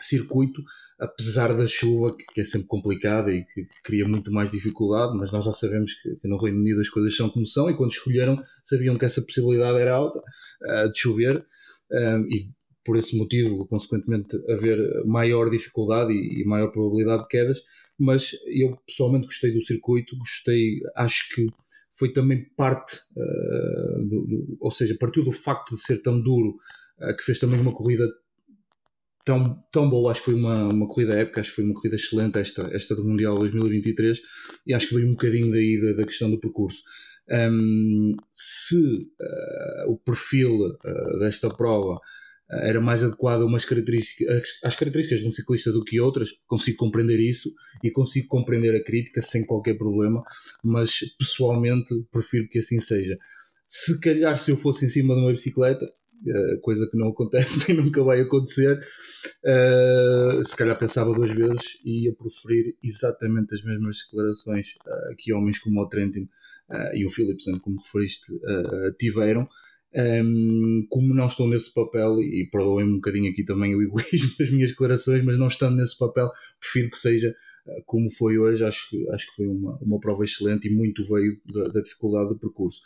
circuito apesar da chuva, que, é sempre complicada e que, cria muito mais dificuldade, mas nós já sabemos que, no Reino Unido as coisas são como são e quando escolheram sabiam que essa possibilidade era alta uh, de chover uh, e por esse motivo, consequentemente, haver maior dificuldade e, e, maior probabilidade de quedas, mas eu pessoalmente gostei do circuito, gostei, acho que foi também parte, uh, do, do, ou seja, partiu do facto de ser tão duro, que fez também uma corrida tão, tão boa. Acho que foi uma, uma corrida épica, acho que foi uma corrida excelente esta, esta do Mundial 2023 e acho que veio um bocadinho daí da, da questão do percurso. Um, se uh, o perfil uh, desta prova uh, era mais adequado a umas características, às características de um ciclista do que outras, consigo compreender isso e consigo compreender a crítica sem qualquer problema, mas pessoalmente prefiro que assim seja. Se calhar se eu fosse em cima de uma bicicleta, coisa que não acontece nem nunca vai acontecer, uh, se calhar pensava duas vezes e ia preferir exatamente as mesmas declarações uh, que homens como o Trentin e o Philipson, como referiste, tiveram. Um, como não estou nesse papel, e perdoem-me um bocadinho aqui também o egoísmo das minhas declarações, mas não estando nesse papel, prefiro que seja como foi hoje. Acho, acho que foi uma, uma prova excelente e muito veio da, da dificuldade do percurso.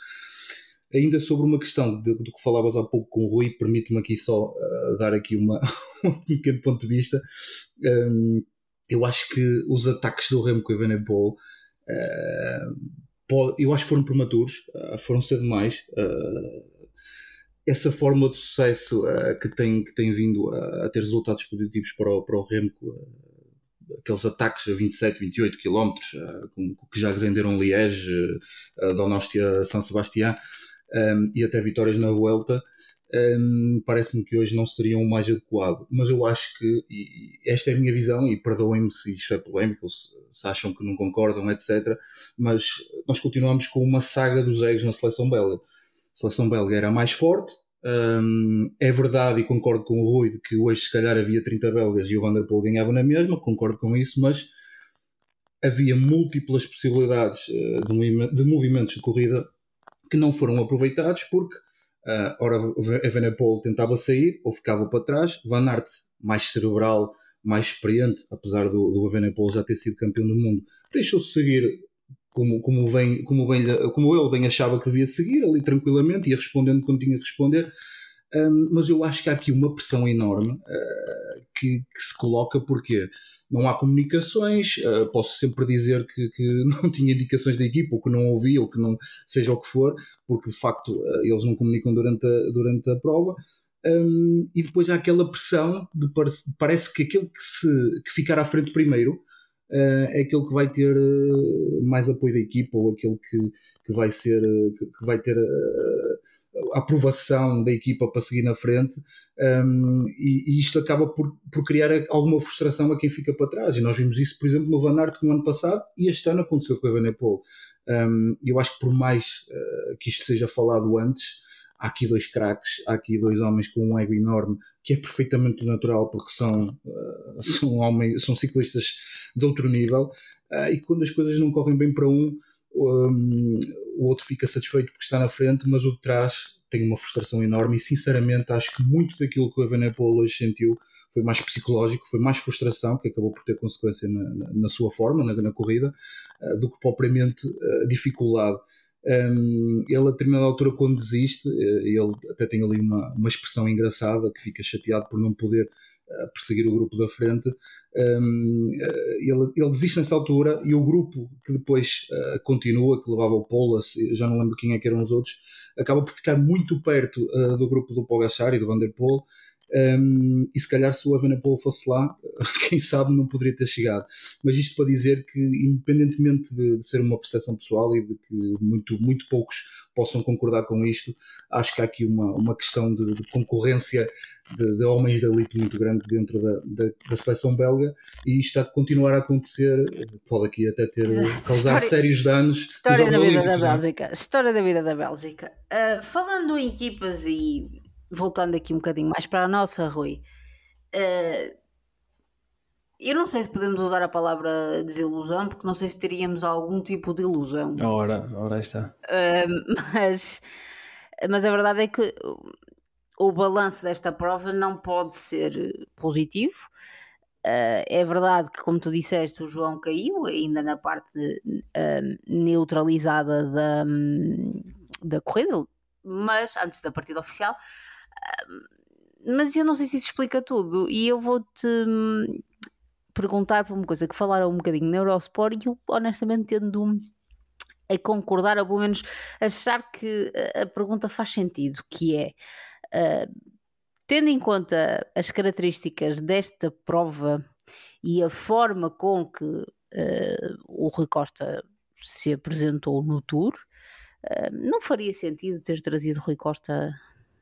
Ainda sobre uma questão do que falavas há pouco com o Rui, permite-me aqui só uh, dar aqui uma, um pequeno ponto de vista. Um, eu acho que os ataques do Remo com o Evenepoel uh, eu acho que foram prematuros, uh, foram cedo demais. Uh, essa fórmula de sucesso que, tem, que tem vindo a, a, ter resultados positivos para o, para o Remo, aqueles ataques a 27, 28 km, que já renderam Liège, uh, Donostia, São Sebastião, um, e até vitórias na Vuelta, um, parece-me que hoje não seriam o mais adequado. Mas eu acho que, e esta é a minha visão, e perdoem-me se isto é polémico, se, se, acham que não concordam, etc. Mas nós continuamos com uma saga dos egos na seleção belga. A seleção belga era mais forte. Um, é verdade, e concordo com o Rui, de que hoje se calhar havia 30 belgas e o Vanderpool ganhava na mesma, concordo com isso, mas havia múltiplas possibilidades de, de movimentos de corrida que não foram aproveitados porque uh, ora Evenepoel tentava sair ou ficava para trás, Van Aert mais cerebral, mais experiente, apesar do, do Evenepoel já ter sido campeão do mundo, deixou-se seguir como, como, bem, como, bem, como ele bem achava que devia seguir, ali tranquilamente, ia respondendo quando tinha de responder. Um, mas eu acho que há aqui uma pressão enorme uh, que, que, se coloca porque não há comunicações, uh, posso sempre dizer que, que, não tinha indicações da equipa, ou que não ouvi, ou que não seja o que for, porque de facto uh, eles não comunicam durante a, durante a prova. Um, e depois há aquela pressão de parece, parece que aquele que, se, que ficar à frente primeiro uh, é aquele que vai ter mais apoio da equipa ou aquele que, que vai ser que, que vai ter aprovação da equipa para seguir na frente um, e, e, isto acaba por, por criar alguma frustração a quem fica para trás. E nós vimos isso por exemplo no Van Aert no ano passado e este ano aconteceu com a Evenepoel um, eu acho que por mais uh, que isto seja falado antes há aqui dois craques, há aqui dois homens com um ego enorme que é perfeitamente natural porque são, uh, são, homens, são ciclistas de outro nível uh, e quando as coisas não correm bem para um um, o outro fica satisfeito porque está na frente, mas o de trás tem uma frustração enorme e sinceramente acho que muito daquilo que o Evenepoel hoje sentiu foi mais psicológico, foi mais frustração, que acabou por ter consequência na, na, na sua forma, na, na corrida, uh, do que propriamente uh, dificuldade. Um, ele a determinada altura quando desiste, uh, ele até tem ali uma, uma expressão engraçada que fica chateado por não poder a perseguir o grupo da frente, um, ele, ele, desiste nessa altura e o grupo que depois uh, continua, que levava o Polas, já não lembro quem é que eram os outros, acaba por ficar muito perto uh, do grupo do Pogacar e do Van der Poel um, e se calhar se o Evenepoel fosse lá, quem sabe não poderia ter chegado. Mas isto para dizer que, independentemente de, de, ser uma percepção pessoal e de que muito, muito poucos possam concordar com isto, acho que há aqui uma, uma questão de, de concorrência de, de, homens da elite muito grande dentro da, da, da, seleção belga e isto está a continuar a acontecer, pode aqui até ter causar história, sérios danos. História da vida da é? Bélgica. História da vida da Bélgica. Uh, falando em equipas e voltando aqui um bocadinho mais para a nossa, Rui, uh, eu não sei se podemos usar a palavra desilusão, porque não sei se teríamos algum tipo de ilusão. Ora, ora está. Uh, mas, mas a verdade é que o balanço desta prova não pode ser positivo. Uh, é verdade que, como tu disseste, o João caiu ainda na parte uh, neutralizada da, da corrida, mas antes da partida oficial. Mas eu não sei se isso explica tudo, e eu vou-te hum, perguntar por uma coisa que falaram um bocadinho na Eurosport e eu honestamente tendo a concordar, ou pelo menos achar que a pergunta faz sentido, que é uh, tendo em conta as características desta prova e a forma com que uh, o Rui Costa se apresentou no Tour, uh, não faria sentido ter trazido Rui Costa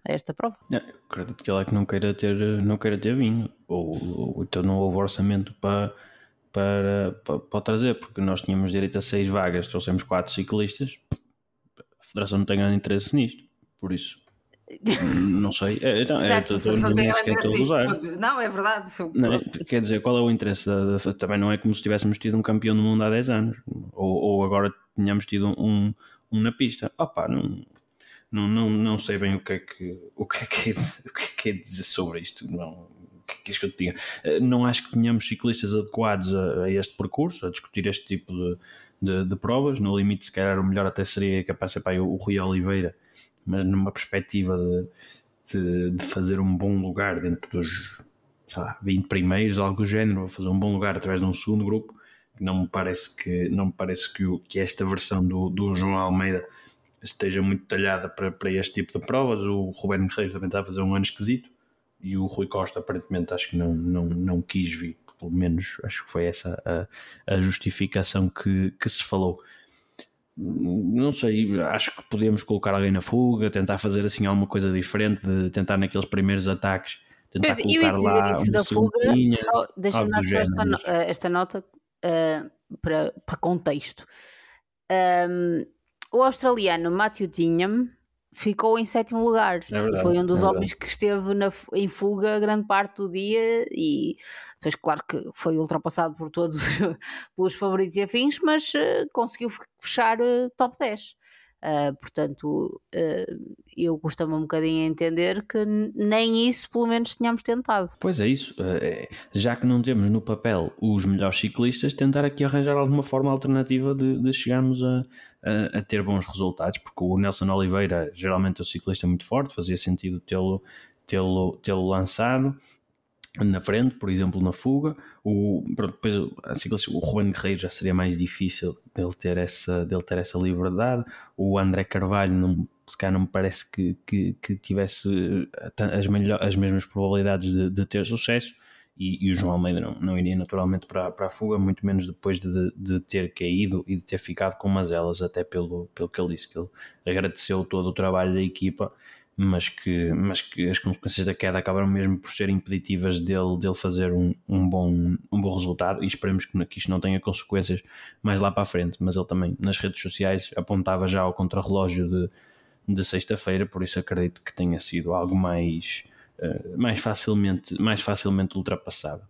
a esta prova. É, acredito que ele é que não queira ter, não queira ter vinho, ou, ou então não houve orçamento para, para, para, para trazer, porque nós tínhamos direito a seis vagas, trouxemos quatro ciclistas, a Federação não tem grande interesse nisto, por isso. Não sei, é, então, é, certo, é, nem sequer estou a usar. Não, é verdade. Não, é, quer dizer, qual é o interesse? Da, da, também não é como se tivéssemos tido um campeão do mundo há 10 anos, ou, ou agora tínhamos tido um, um na pista. Opa, não, não, não, não sei bem o que é que, o que, é que, é, o que, é, que é dizer sobre isto. Não, que é que eu tinha? Eh, não acho que tenhamos ciclistas adequados a, a este percurso, a discutir este tipo de, de, de, provas. No limite, se calhar, o melhor até seria capaz de ser para o Rui Oliveira, mas numa perspectiva de, de, de, fazer um bom lugar dentro dos lá, 20 primeiros, algo do género, fazer um bom lugar através de um segundo grupo. Não me parece que, não me parece que, o, que esta versão do, do João Almeida esteja muito talhada para, para este tipo de provas. O Ruben Guerreiro também está a fazer um ano esquisito e o Rui Costa aparentemente acho que não, não, não quis vir, pelo menos acho que foi essa a, a justificação que, que se falou. Não sei, acho que podemos colocar alguém na fuga, tentar fazer assim alguma coisa diferente, de tentar naqueles primeiros ataques, tentar pois, colocar lá isso da fuga, só deixa-me dar só esta, eh, esta, nota uh, para, para contexto. Um, o australiano Matthew Tinham ficou em sétimo lugar. É verdade, Foi um dos é homens que esteve na, em fuga grande parte do dia e depois, claro que foi ultrapassado por todos pelos favoritos e afins, mas uh, conseguiu fechar uh, top 10. Uh, portanto, uh, eu costumo um bocadinho a entender que nem isso, pelo menos, tínhamos tentado. Pois é, isso. Uh, já que não temos no papel os melhores ciclistas, tentar aqui arranjar alguma forma alternativa de, de chegarmos a, a, a, ter bons resultados, porque o Nelson Oliveira geralmente é um ciclista muito forte, fazia sentido tê-lo tê-lo tê lançado na frente, por exemplo, na fuga. O, pronto, depois, assim, o Juan Guerreiro já seria mais difícil dele ter essa, dele ter essa liberdade. O André Carvalho, não, se calhar, não me parece que, que, que tivesse eh, as, melhor, as mesmas probabilidades de, de ter sucesso. E, e, o João Almeida não, não iria naturalmente para, para a fuga, muito menos depois de, de ter caído e de ter ficado com umas elas, até pelo, pelo que ele disse, que ele agradeceu todo o trabalho da equipa mas que, mas que as consequências da queda acabaram mesmo por ser impeditivas dele, dele fazer um, um, bom, um bom resultado e esperemos que, que isto não tenha consequências mais lá para a frente. Mas ele também nas redes sociais apontava já ao contrarrelógio de, de sexta-feira, por isso acredito que tenha sido algo mais, uh, mais, facilmente, mais facilmente ultrapassado.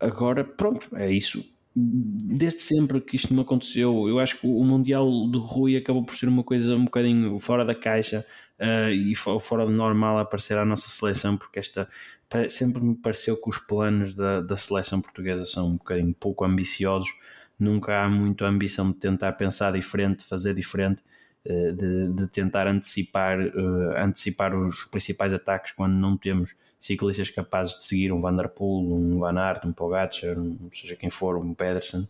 Agora, pronto, é isso desde sempre que isto não aconteceu, eu acho que o Mundial do Rui acabou por ser uma coisa um bocadinho fora da caixa uh, e fora do normal aparecer à nossa seleção, porque esta sempre me pareceu que os planos da, da seleção portuguesa são um bocadinho pouco ambiciosos, nunca há muito ambição de tentar pensar diferente, fazer diferente. Uh, de, de, tentar antecipar, uh, antecipar os principais ataques quando não temos ciclistas capazes de seguir um Van Der Poel, um Van Aert, um Pogacar, um, seja quem for, um Pedersen.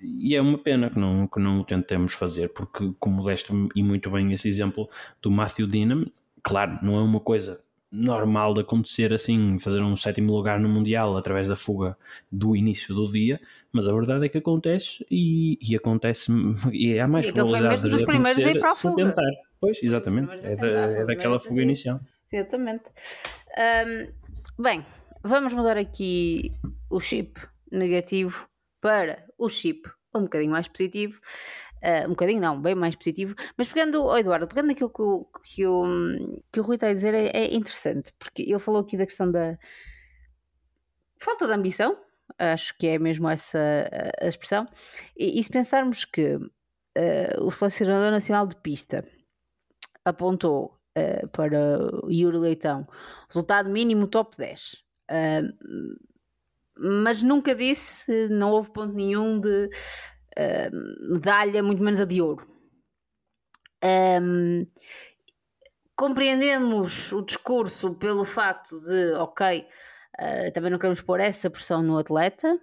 E é uma pena que não, que não o tentemos fazer, porque, como deste e muito bem esse exemplo do Matthew Dinham, claro, não é uma coisa normal de acontecer assim, fazer um sétimo lugar no Mundial através da fuga do início do dia, mas a verdade é que acontece e, e acontece e há mais E probabilidade mesmo dos de primeiros a ir acontecer para a se fuga. tentar. Pois, exatamente, é, da- é daquela fuga inicial. Exatamente. Ahm, bem, vamos mudar aqui o chip negativo para o chip um bocadinho mais positivo. Ah, um bocadinho não, bem mais positivo. Mas pegando, oh Eduardo, pegando aquilo que o, que o, que o Rui está a dizer é, é interessante, porque ele falou aqui da questão da falta de ambição, acho que é mesmo essa a, expressão, e, e se pensarmos que ah, o selecionador nacional de pista apontou ah, para o Yuri Leitão resultado mínimo top 10. Ah, mas nunca disse, não houve ponto nenhum de ah, medalha, muito menos a de ouro. Ahm, compreendemos o discurso pelo facto de, ok, ah, também não queremos pôr essa pressão no atleta,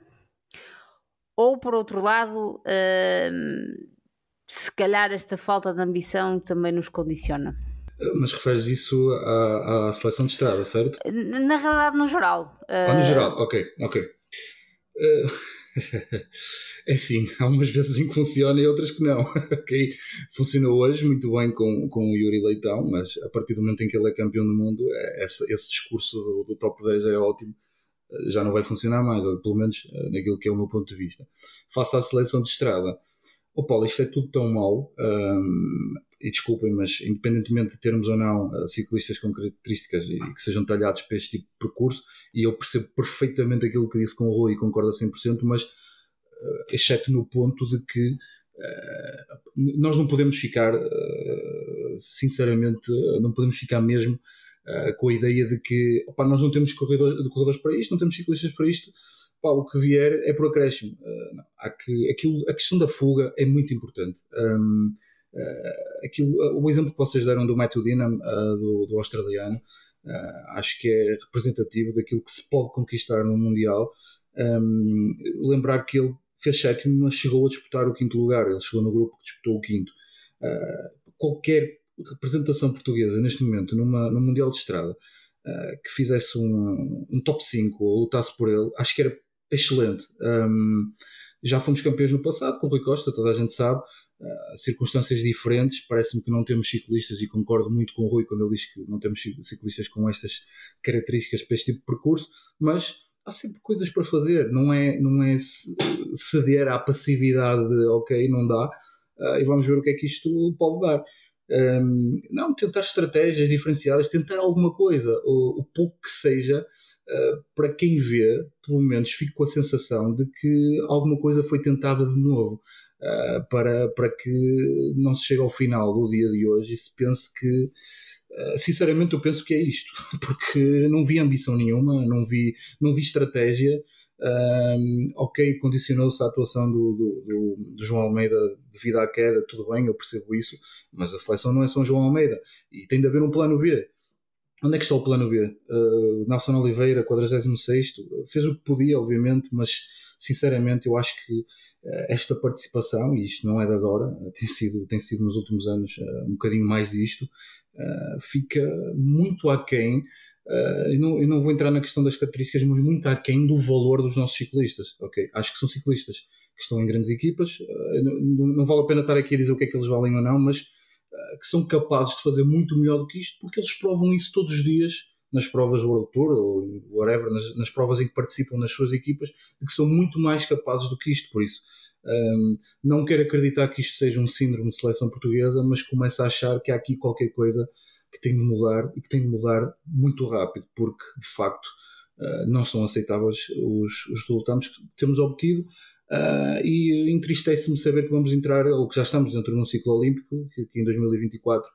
ou por outro lado, ahm, se calhar esta falta de ambição também nos condiciona. Mas referes isso à, à seleção de estrada, certo? Na realidade, no geral. Ou no Ah, geral, ok, ok. Eh, é assim, há umas vezes em que funciona e outras que não. ok? Funcionou hoje muito bem com, com o Yuri Leitão, mas a partir do momento em que ele é campeão do mundo, é- esse, esse discurso do, do top 10 é ótimo. Eh, Já não vai funcionar mais, pelo menos eh, naquilo que é o meu ponto de vista. Face à seleção de estrada, o Paulo, isto é tudo tão mau. hum, e desculpem, mas independentemente de termos ou não eh, ciclistas com características e que sejam talhados para este tipo de percurso, e eu percebo perfeitamente aquilo que disse com o Rui e concordo a 100%, mas eh, exceto no ponto de que eh, nós não podemos ficar, sinceramente, não podemos ficar mesmo com a ideia de que opá, nós não temos corredor- corredores para isto, não temos ciclistas para isto, pá, o que vier é por acréscimo. Há que, aquilo, a questão da fuga é muito importante. Eh, aquilo, o exemplo que vocês deram do Matthew Dinham, eh, do, do australiano, eh, acho que é representativo daquilo que se pode conquistar no Mundial. Um, lembrar que ele fez sétimo, mas chegou a disputar o quinto lugar. Ele chegou no grupo que disputou o quinto. Uh, qualquer representação portuguesa neste momento numa, num Mundial de Estrada uh, que fizesse um, um top 5 ou lutasse por ele, acho que era excelente. Um, já fomos campeões no passado com o Rui Costa, toda a gente sabe. Uh, circunstâncias diferentes, parece-me que não temos ciclistas e concordo muito com o Rui quando ele diz que não temos ciclistas com estas características para este tipo de percurso, mas há sempre coisas para fazer, não é, não é ceder à passividade de ok, não dá, uh, e vamos ver o que é que isto pode dar. Um, não, tentar estratégias diferenciadas, tentar alguma coisa, o, o pouco que seja, uh, para quem vê, pelo menos fico com a sensação de que alguma coisa foi tentada de novo. Uh, para, para que não se chegue ao final do dia de hoje e se pense que uh, sinceramente eu penso que é isto porque não vi ambição nenhuma não vi, não vi estratégia um, ok, condicionou-se a atuação do, do, do, do, João Almeida devido à queda, tudo bem, eu percebo isso mas a seleção não é São João Almeida e tem de haver um plano B onde é que está o plano B? Uh, Nelson Oliveira, 46 fez o que podia, obviamente, mas sinceramente eu acho que esta participação, e isto não é de agora, tem sido, tem sido nos últimos anos uh, um bocadinho mais disto, fica muito aquém, uh, e não, eu não vou entrar na questão das características, mas muito aquém do valor dos nossos ciclistas, ok? Acho que são ciclistas que estão em grandes equipas, não, não, vale a pena estar aqui a dizer o que é que eles valem ou não, mas que são capazes de fazer muito melhor do que isto, porque eles provam isso todos os dias, nas provas World Tour ou whatever, nas, nas, provas em que participam nas suas equipas, que são muito mais capazes do que isto. Por isso, um, não quero acreditar que isto seja um síndrome de seleção portuguesa, mas começo a achar que há aqui qualquer coisa que tem de mudar e que tem de mudar muito rápido, porque de facto uh, não são aceitáveis os, os resultados que temos obtido. Uh, e entristece-me saber que vamos entrar, ou que já estamos dentro de um ciclo olímpico, que, que em 2024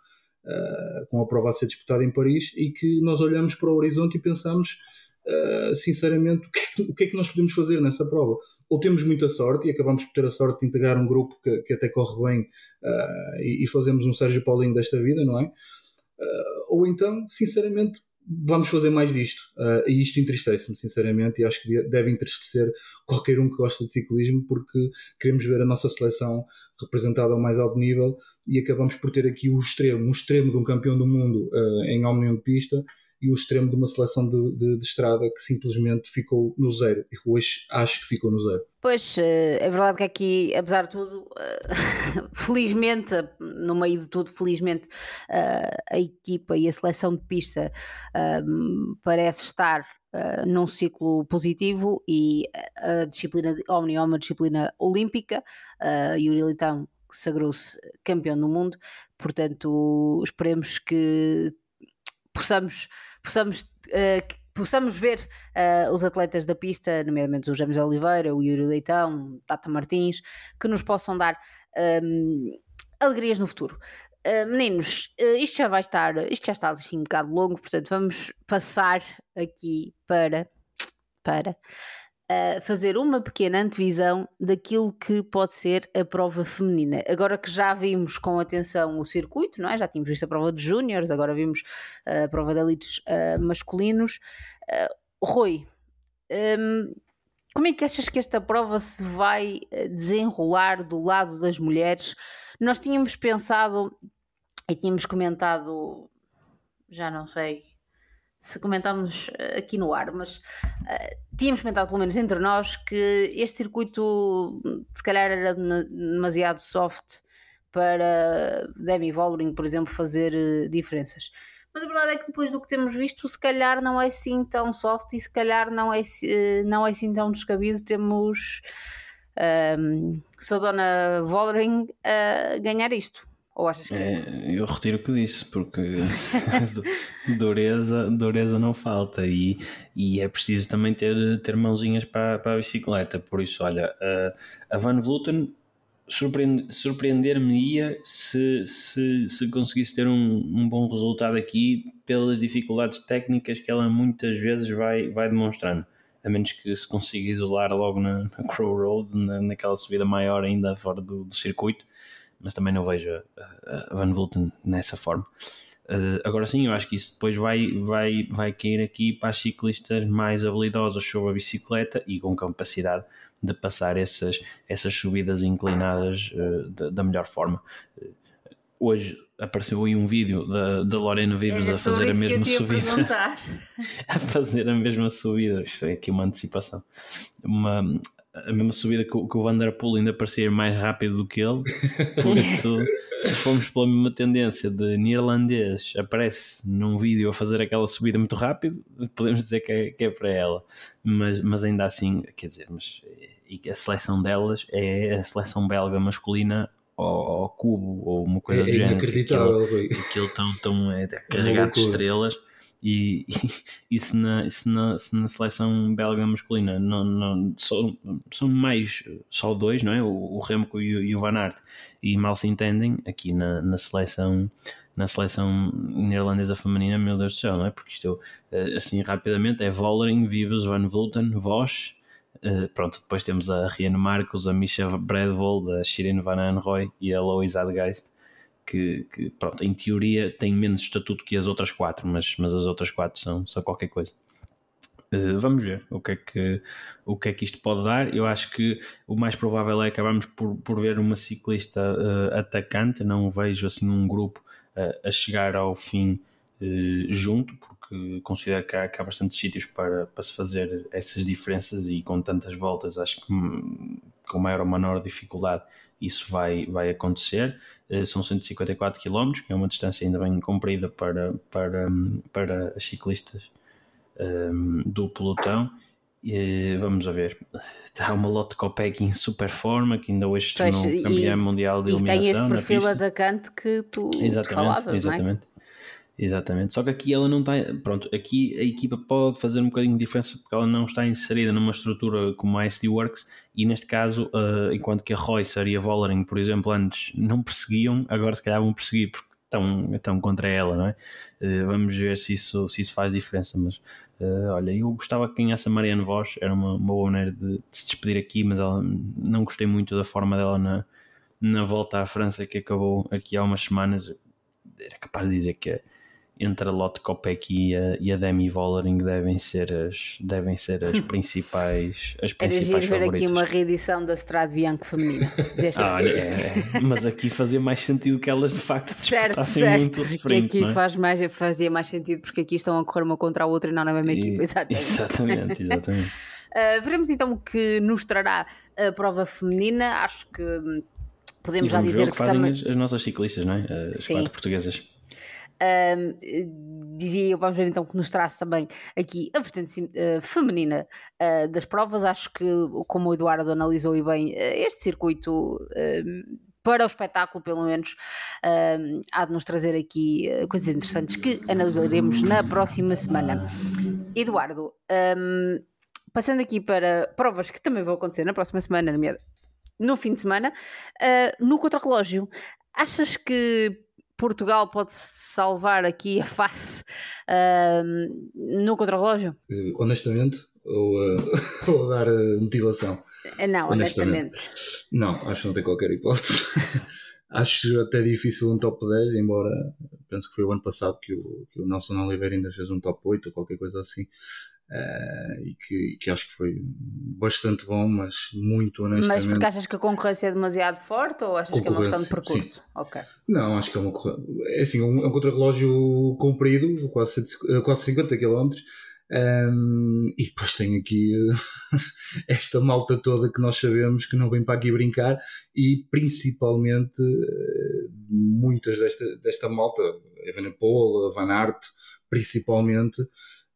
Uh, com a prova a ser disputada em Paris e que nós olhamos para o horizonte e pensamos uh, sinceramente o que, é que, o que, é que, nós podemos fazer nessa prova. Ou temos muita sorte e acabamos por ter a sorte de integrar um grupo que, que até corre bem uh, e, e, fazemos um Sérgio Paulinho desta vida, não é? ou então, sinceramente, vamos fazer mais disto. Uh, e isto entristece-me, sinceramente, e acho que deve entristecer qualquer um que gosta de ciclismo, porque queremos ver a nossa seleção representada ao mais alto nível e acabamos por ter aqui o extremo, o extremo de um campeão do mundo uh, em omnium de pista e o extremo de uma seleção de, de, de, estrada que simplesmente ficou no zero. E hoje acho que ficou no zero. Pois, eh, é verdade que aqui, apesar de tudo, eh, felizmente, no meio de tudo, felizmente, eh, a equipa e a seleção de pista parece estar num ciclo positivo e a disciplina de Omni é uma disciplina olímpica. Yuri Litão sagrou-se campeão do mundo, portanto, esperemos que possamos, possamos, uh, possamos ver uh, os atletas da pista, nomeadamente o James Oliveira, o Yuri Leitão, o Tata Martins, que nos possam dar um, alegrias no futuro. Uh, meninos, uh, isto já vai estar, isto já está assim um bocado longo, portanto vamos passar aqui para para fazer uma pequena antevisão daquilo que pode ser a prova feminina. Agora que já vimos com atenção o circuito, não é? já tínhamos visto a prova de júniores, agora vimos a prova de elites uh, masculinos. Uh, Rui, um, como é que achas que esta prova se vai desenrolar do lado das mulheres? Nós tínhamos pensado e tínhamos comentado, já não sei se comentámos eh, aqui no ar, mas uh, tínhamos comentado pelo menos entre nós que este circuito se calhar era demasiado soft para Demi Vollering, por exemplo, fazer uh, diferenças. Mas a verdade é que depois do que temos visto, se calhar não é assim tão soft e se calhar não é, uh, não é assim tão descabido. Temos um, Dona Vollering a ganhar isto. Ou achas que. É, eu retiro o que disse, porque dureza, dureza não falta e, e é preciso também ter, ter mãozinhas para, para a bicicleta. Por isso, olha, a, a Van surpreender, surpreender-me-ia se, se, se conseguisse ter um, um bom resultado aqui pelas dificuldades técnicas que ela muitas vezes vai, vai demonstrando. A menos que se consiga isolar logo na, na Crow Road, na, naquela subida maior ainda fora do, do circuito mas também não vejo a, Van Vleuten nessa forma. Uh, agora sim, eu acho que isso depois vai, vai, vai cair aqui para as ciclistas mais habilidosas sobre a bicicleta e com capacidade de passar essas, essas subidas inclinadas uh, da, da, melhor forma. Uh, hoje apareceu aí um vídeo da, da Lorena Vives a fazer a mesma subida. a fazer a mesma subida. Isto é aqui uma antecipação. Uma, a mesma subida que, que o Vanderpool ainda parecia mais rápido do que ele. Por isso, se formos pela mesma tendência de neerlandês aparece num vídeo a fazer aquela subida muito rápido, podemos dizer que é, que é para ela. Mas, mas ainda assim, quer dizer, mas a seleção delas é a seleção belga masculina ao, ao cubo ou uma coisa é, do é género. Inacreditável, aquilo, aquilo tão, tão é, carregado de estrelas e, e, se, na, se, na, se na seleção belga masculina não, não, só, são mais só dois, não é? O, o Remco e o, e o Van Aert, e mal se entendem aqui na, na seleção na seleção neerlandesa feminina, meu Deus do céu, não é? Porque isto eh, assim rapidamente é Vollering, Vibes, Van Vleuten, Vos, uh, pronto, depois temos a Rianne Marcos, a Misha Bradvold, a Shirin Van Anrooy e a Lois Adgeist que, que, pronto, em teoria tem menos estatuto que as outras quatro, mas, mas as outras quatro são, são qualquer coisa. Uh, vamos ver o que, é que, o que é que isto pode dar. Eu acho que o mais provável é acabarmos por, por ver uma ciclista uh, atacante. Não vejo assim um grupo uh, a chegar ao fim junto, porque considero que há, que há bastantes sítios para, para se fazer essas diferenças e com tantas voltas, acho que hum, com maior ou menor dificuldade isso vai, vai acontecer. Uh, são 154 km, que é uma distância ainda bem comprida para, para, para as ciclistas um, do pelotão. E, vamos a ver, está uma Lotte Copec em super forma, que ainda hoje se tornou campeã mundial de eliminação. E tem esse perfil atacante que tu exatamente, falavas, exatamente. Exatamente. Só que aqui ela não está. Pronto, aqui a equipa pode fazer um bocadinho de diferença porque ela não está inserida numa estrutura como a SD Works e neste caso, uh, enquanto que a Royce e a Vollering, por exemplo, antes não perseguiam, agora se calhar vão perseguir porque estão, estão contra ela, não é? Uh, vamos ver se isso, se isso faz diferença. Mas uh, olha, eu gostava que ganhasse a Marianne Vos, era uma, uma boa maneira de, de, se despedir aqui, mas ela, não gostei muito da forma dela na, na volta à França que acabou aqui há umas semanas. Era capaz de dizer que entre a Lotte Kopeck e a, e a Demi Vollering devem ser as, devem ser as principais, as Era principais giro ver aqui uma reedição da Strade Bianco feminina. Ah, é, é. mas aqui fazia mais sentido que elas de facto Certo, disputassem certo. muito o que sprint, aqui é? faz mais, fazia mais sentido porque aqui estão a correr uma contra a outra e não na mesma E- equipa. Exatamente. exatamente, exatamente. Uh, veremos então o que nos trará a prova feminina. Acho que hum, podemos já dizer que que fazem também. as, as nossas ciclistas, não é? As Sim. quatro portuguesas. Um, dizia eu, vamos ver então que nos traz também aqui a vertente eh, feminina eh, das provas. Acho que, como o Eduardo analisou e bem, eh, este circuito. para o espetáculo, pelo menos, eh, há de nos trazer aqui coisas interessantes que analisaremos na próxima semana. Eduardo, um, passando aqui para provas que também vão acontecer na próxima semana, no fim de semana, uh, no contrarrelógio, achas que Portugal pode salvar aqui a face um, no contrarrelógio? Honestamente, ou, eh, ou dar eh, motivação? Eh, Não, Honestamente. honestamente. Não, acho que não tem qualquer hipótese. acho até difícil um top 10, embora penso que foi o ano passado que o, que o Nelson Oliveira ainda fez um top 8 ou qualquer coisa assim. Eh, e que, que acho que foi bastante bom, mas muito honestamente. Mas porque achas que a concorrência é demasiado forte ou achas que é uma questão de percurso? Ok. Não, acho que é uma É assim, um, é um contrarrelógio comprido, quase, 150 eh, quase 50 km. e depois tem aqui eh, esta malta toda que nós sabemos que não vem para aqui brincar e principalmente eh, muitas desta, desta malta, Evenepoel, Van Aert, principalmente,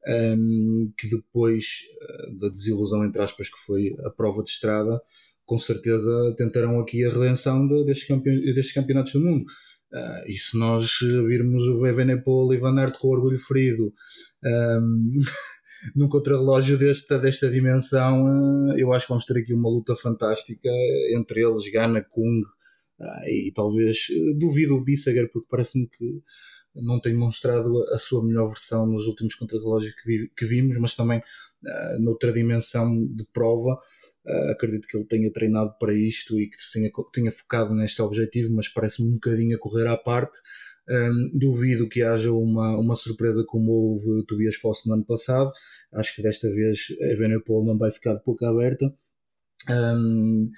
um, que depois eh, da desilusão, entre aspas, que foi a prova de estrada, com certeza tentarão aqui a redenção de- destes, campe- destes campeonatos do mundo. Ah, e se nós virmos o Evenepoel e Van Aert com orgulho ferido um, num contrarrelógio desta, desta dimensão, ah, eu acho que vamos ter aqui uma luta fantástica entre eles, Gana, Kung ah, e talvez, duvido o Bissager, porque parece-me que não tem mostrado a, sua melhor versão nos últimos contrarrelógios que, vi- que vimos, mas também ah, noutra dimensão de prova. Uh, acredito que ele tenha treinado para isto e que tenha, tenha focado neste objetivo, mas parece-me um bocadinho a correr à parte. Um, duvido que haja uma, uma surpresa como houve Tobias Fosse no ano passado. Acho que desta vez a Evenepoel não vai ficar de boca aberta. Um, uh,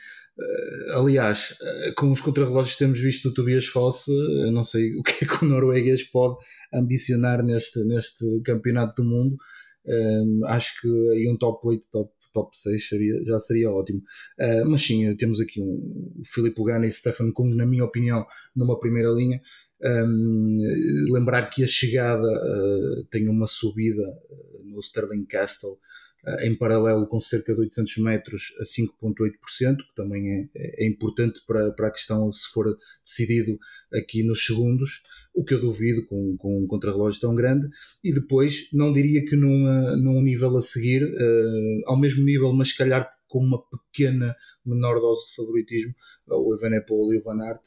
aliás, uh, com os contrarrelógios que temos visto do Tobias Fosse, eu não sei o que é que o norueguês pode ambicionar neste, neste campeonato do mundo. Um, acho que aí um top 8, top top 6 seria, já seria ótimo. Uh, mas sim, temos aqui um, o Filipe Lugano e Stefan Kung, na minha opinião, numa primeira linha. Um, lembrar que a chegada uh, tem uma subida no Sterling Castle em paralelo com cerca de 800 metros a 5,8%, que também é, é importante para, para a questão se for decidido aqui nos segundos, o que eu duvido com, com um contrarrelógio tão grande, e depois não diria que num, num nível a seguir, uh, ao mesmo nível, mas se calhar com uma pequena menor dose de favoritismo, o Evenepoel e o Van Aert,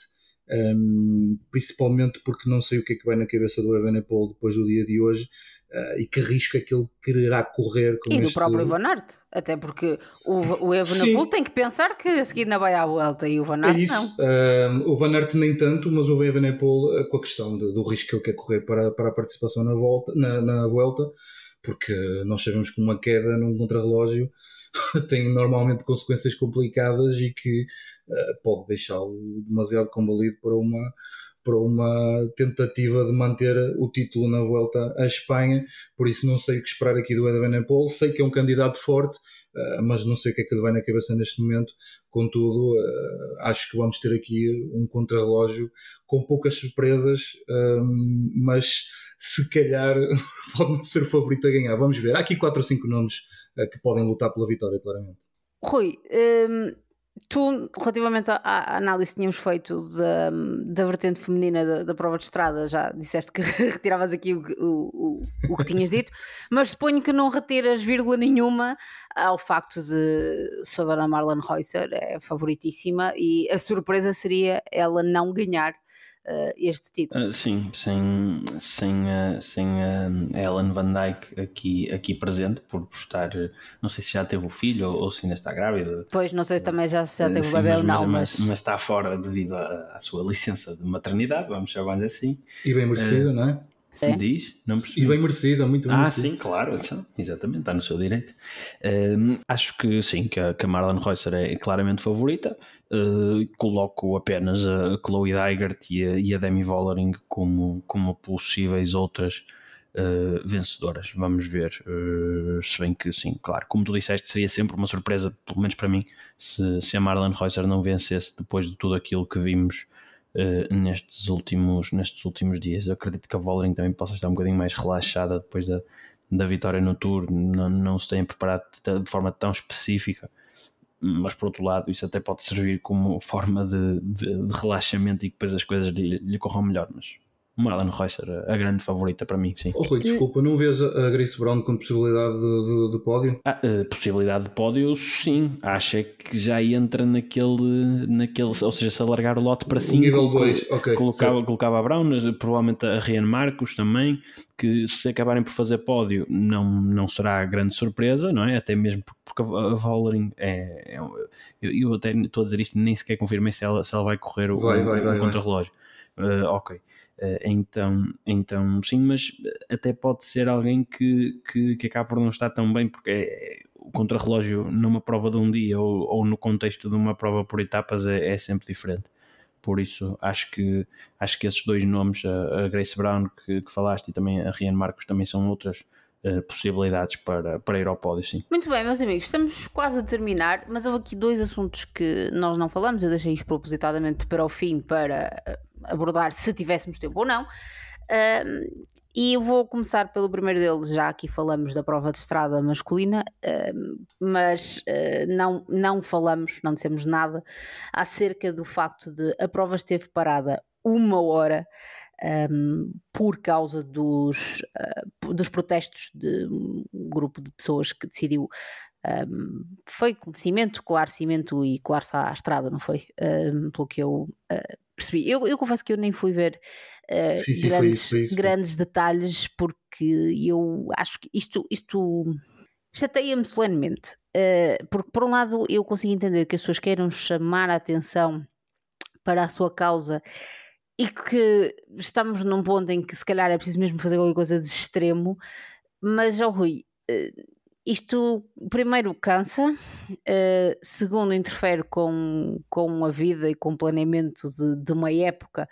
um, principalmente porque não sei o que é que vai na cabeça do Evenepoel depois do dia de hoje, Uh, e que risco é que ele quererá correr com E do este... próprio Van Aert, até porque o, o Evenepoel tem que pensar que a seguir na vai à volta e o Van Aert é isso. não. Uh, o Van Aert nem tanto, mas o Evenepoel uh, com a questão de, do risco que ele quer correr para, para a participação na volta, na, na volta, porque nós sabemos que uma queda num contrarrelógio tem normalmente consequências complicadas e que uh, pode deixá-lo demasiado combalido para uma para uma tentativa de manter o título na volta à Espanha, por isso não sei o que esperar aqui do Evenepoel, sei que é um candidato forte, uh, mas não sei o que é que lhe vai na cabeça neste momento, contudo uh, acho que vamos ter aqui um contrarrelógio com poucas surpresas, mas se calhar pode não ser o favorito a ganhar, vamos ver, há aqui 4 ou 5 nomes uh, que podem lutar pela vitória, claramente. Rui, tu, relativamente à, análise que tínhamos feito da, da vertente feminina da, da, prova de estrada, já disseste que retiravas aqui o, o, o, que tinhas dito, mas suponho que não retiras vírgula nenhuma ao facto de sou Dona Marlon Reusser, é favoritíssima, e a surpresa seria ela não ganhar uh, este título. Uh, sim, sem, sem, uh, sem a Ellen Van Dyke aqui, aqui presente, por estar, não sei se já teve o filho ou, ou se ainda está grávida. Pois, não sei se também já, já teve sim, o bebê ou não, mas, mas... mas está fora devido à, à, sua licença de maternidade, vamos chamar-lhe assim. E bem merecido, não é? Se diz, não percebi. E bem merecida, muito bem Ah, merecida. sim, claro, então, exatamente, está no seu direito. Hum, acho que sim, que a, que a Marlon Reusser é claramente favorita. Uh, coloco apenas a Chloe Dygert e a, e a Demi Vollering como, como possíveis outras uh, vencedoras. Vamos ver. Uh, se bem que sim, claro, como tu disseste, seria sempre uma surpresa, pelo menos para mim, se, se a Marlon Reusser não vencesse depois de tudo aquilo que vimos. Nestes, últimos, nestes últimos dias. Eu acredito que a Vollering também possa estar um bocadinho mais relaxada depois da, da vitória no Tour, não, não se tenha preparado de forma tão específica. Mas por outro lado, isso até pode servir como forma de, de, de relaxamento e que depois as coisas lhe, lhe corram melhor. Mas Marlon Reusser, a grande favorita para mim, sim. Oh, Rui, desculpa, não vês a Grace Brown com possibilidade de, de, de pódio? Ah, possibilidade de pódio, sim. Acha que já entra naquele, naquele ou seja, se alargar o lote para 5, nível 2, ok. colocava, colocava a Brown, provavelmente a Rian Marcos também, que se acabarem por fazer pódio não, não será grande surpresa, não é? Até mesmo porque a Vollering é, é eu, eu, até estou a dizer isto, nem sequer confirmei se ela, se ela vai correr o, vai, vai, o, vai, o contrarrelógio. Uh, ok. Uh, então, então, sim, mas até pode ser alguém que, que, que acaba por não estar tão bem, porque é, o contrarrelógio numa prova de um dia ou, ou no contexto de uma prova por etapas é, é, sempre diferente. Por isso, acho que, acho que esses dois nomes, a, a Grace Brown que, que, falaste e também a Rian Marcos, também são outras uh, possibilidades para, para ir ao pódio, sim. Muito bem, meus amigos, estamos quase a terminar, mas houve aqui dois assuntos que nós não falamos, eu deixei isto propositadamente para o fim para abordar se tivéssemos tempo ou não. E eu vou começar pelo primeiro deles, já aqui falamos da prova de estrada masculina, mas uh, não, não falamos, não dissemos nada acerca do facto de a prova esteve parada uma hora um, por causa dos, uh, dos protestos de um grupo de pessoas que decidiu. Um, foi cimento, colar cimento e colar-se à estrada, não foi? pelo que eu uh, percebi. Eu, eu, confesso que eu nem fui ver uh, sim, sim, grandes, foi isso, foi isso. grandes detalhes porque eu acho que isto, isto chateia-me solenemente. Uh, porque, por um lado, eu consigo entender que as pessoas queiram chamar a atenção para a sua causa e que estamos num ponto em que se calhar é preciso mesmo fazer alguma coisa de extremo, mas, oh Rui, uh, isto primeiro cansa, uh, segundo interfere com, com a vida e com o planeamento de, de uma época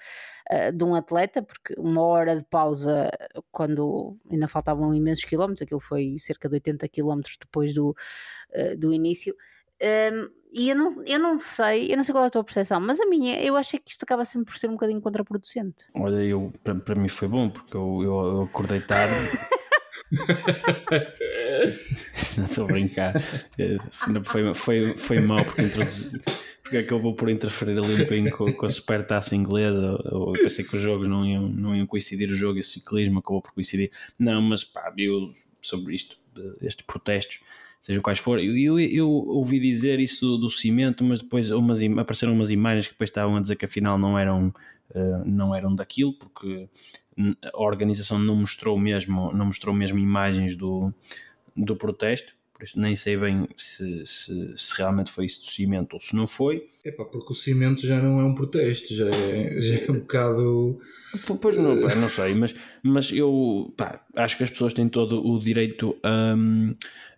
uh, de um atleta, porque uma hora de pausa quando ainda faltavam imensos quilómetros, aquilo foi cerca de 80 quilómetros depois do, do início. Um, e eu não, eu não sei, eu não sei qual é a tua percepção, mas a minha, eu achei que isto acaba sempre por ser um bocadinho contraproducente. Olha, eu, para, para mim foi bom, porque eu, eu, eu acordei tarde. não estou a brincar. Foi, foi, foi mal porque introduzi. Porque acabou por interferir ali um bocadinho com, com a supertaça inglesa. Eu pensei que os jogos não iam, não iam coincidir, o jogo e o ciclismo acabou por coincidir. Não, mas pá, eu sobre isto, estes protestos, sejam quais forem, eu, eu, eu, ouvi dizer isso do cimento, mas depois umas, apareceram umas imagens que depois estavam a dizer que afinal não eram, uh, não eram daquilo, porque a organização não mostrou mesmo, não mostrou mesmo imagens do, do protesto, por isso nem sei bem se, se, se realmente foi isso do cimento ou se não foi. É pá, porque o cimento já não é um protesto, já é, já é um bocado. Pois não, pá, não sei, mas, mas eu pá, acho que as pessoas têm todo o direito a,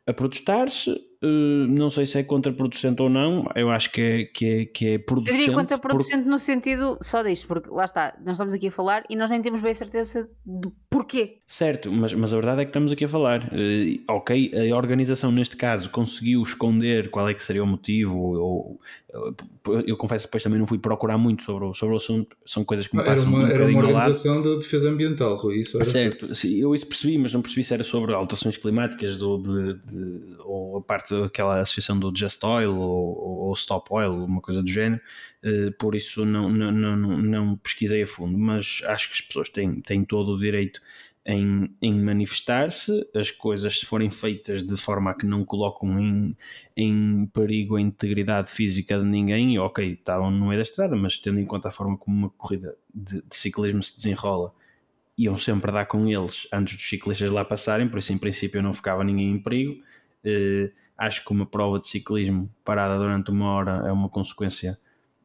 a protestar-se. Uh, não sei se é contraproducente ou não, eu acho que é, que é, que é producente. Eu diria contraproducente porque... no sentido só disto, porque lá está, nós estamos aqui a falar e nós nem temos bem a certeza de porquê. Certo, mas, mas a verdade é que estamos aqui a falar. Uh, ok, a organização neste caso conseguiu esconder qual é que seria o motivo, ou, eu, eu confesso que depois também não fui procurar muito sobre o, sobre o assunto, são coisas que me passam era uma, um Era uma organização de defesa ambiental, Rui, isso era certo. Sim, eu isso percebi, mas não percebi se era sobre alterações climáticas do, de, de, ou a parte daquela associação do Just Oil ou, ou Stop Oil, uma coisa do género, uh, por isso não, não, não, não pesquisei a fundo, mas acho que as pessoas têm, têm todo o direito em, em manifestar-se, as coisas se forem feitas de forma a que não colocam em, em perigo a integridade física de ninguém, ok, estavam no meio da estrada, mas tendo em conta a forma como uma corrida de, de ciclismo se desenrola, iam sempre dar com eles antes dos ciclistas lá passarem, por isso em princípio não ficava ninguém em perigo. Uh, acho que uma prova de ciclismo parada durante uma hora é uma consequência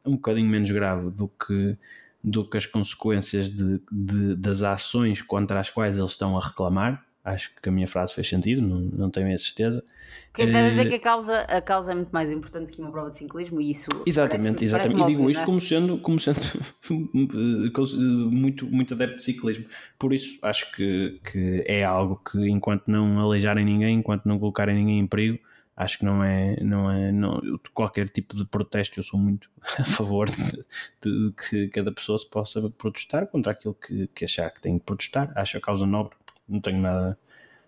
um bocadinho menos grave do que do que as consequências de, de, das ações contra as quais eles estão a reclamar. Acho que a minha frase fez sentido, não, não tenho a certeza. Quem está a dizer que a causa, a causa é muito mais importante que uma prova de ciclismo e isso. Exatamente, exatamente. E digo óbvio, isto é? como sendo, como sendo muito, muito adepto de ciclismo. Por isso, acho que, que é algo que, enquanto não aleijarem ninguém, enquanto não colocarem ninguém em perigo, acho que não é, não é não, qualquer tipo de protesto. Eu sou muito a favor de, de que cada pessoa se possa protestar contra aquilo que, que achar que tem que protestar. Acho a causa nobre, não tenho nada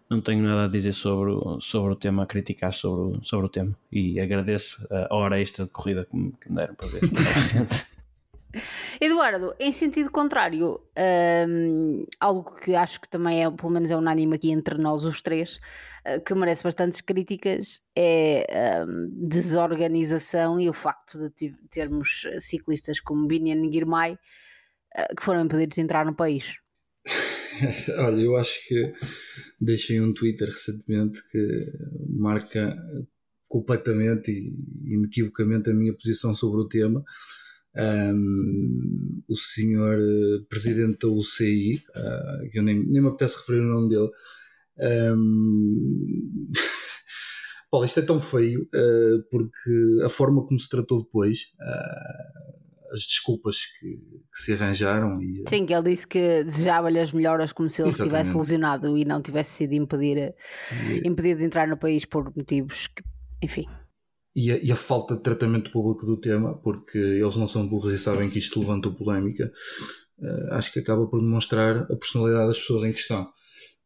não tenho nada a dizer sobre, sobre o tema, a criticar sobre, sobre o tema. E agradeço a hora extra de corrida que me, que me deram para ver. Eduardo, em sentido contrário, hum, algo que acho que também é, pelo menos é unânime aqui entre nós os três, eh, que merece bastantes críticas, é hum, desorganização e o facto de termos ciclistas como Binian Girmay eh, que foram impedidos de entrar no país. Olha, eu acho que deixei um Twitter recentemente que marca completamente e inequivocamente a minha posição sobre o tema. Um, o senhor eh, presidente da UCI, ah, que eu nem, nem me apetece referir o nome dele, um, Paulo, isto é tão feio ah, porque a forma como se tratou depois, ah, as desculpas que, que se arranjaram e Sim, que ele disse que desejava-lhe as melhoras como se ele Exatamente. estivesse lesionado e não tivesse sido impedir, e- impedido de entrar no país por motivos que, enfim. E a, e a falta de tratamento público do tema, porque eles não são burros e sabem que isto levantou polémica, eh, acho que acaba por demonstrar a personalidade das pessoas em questão.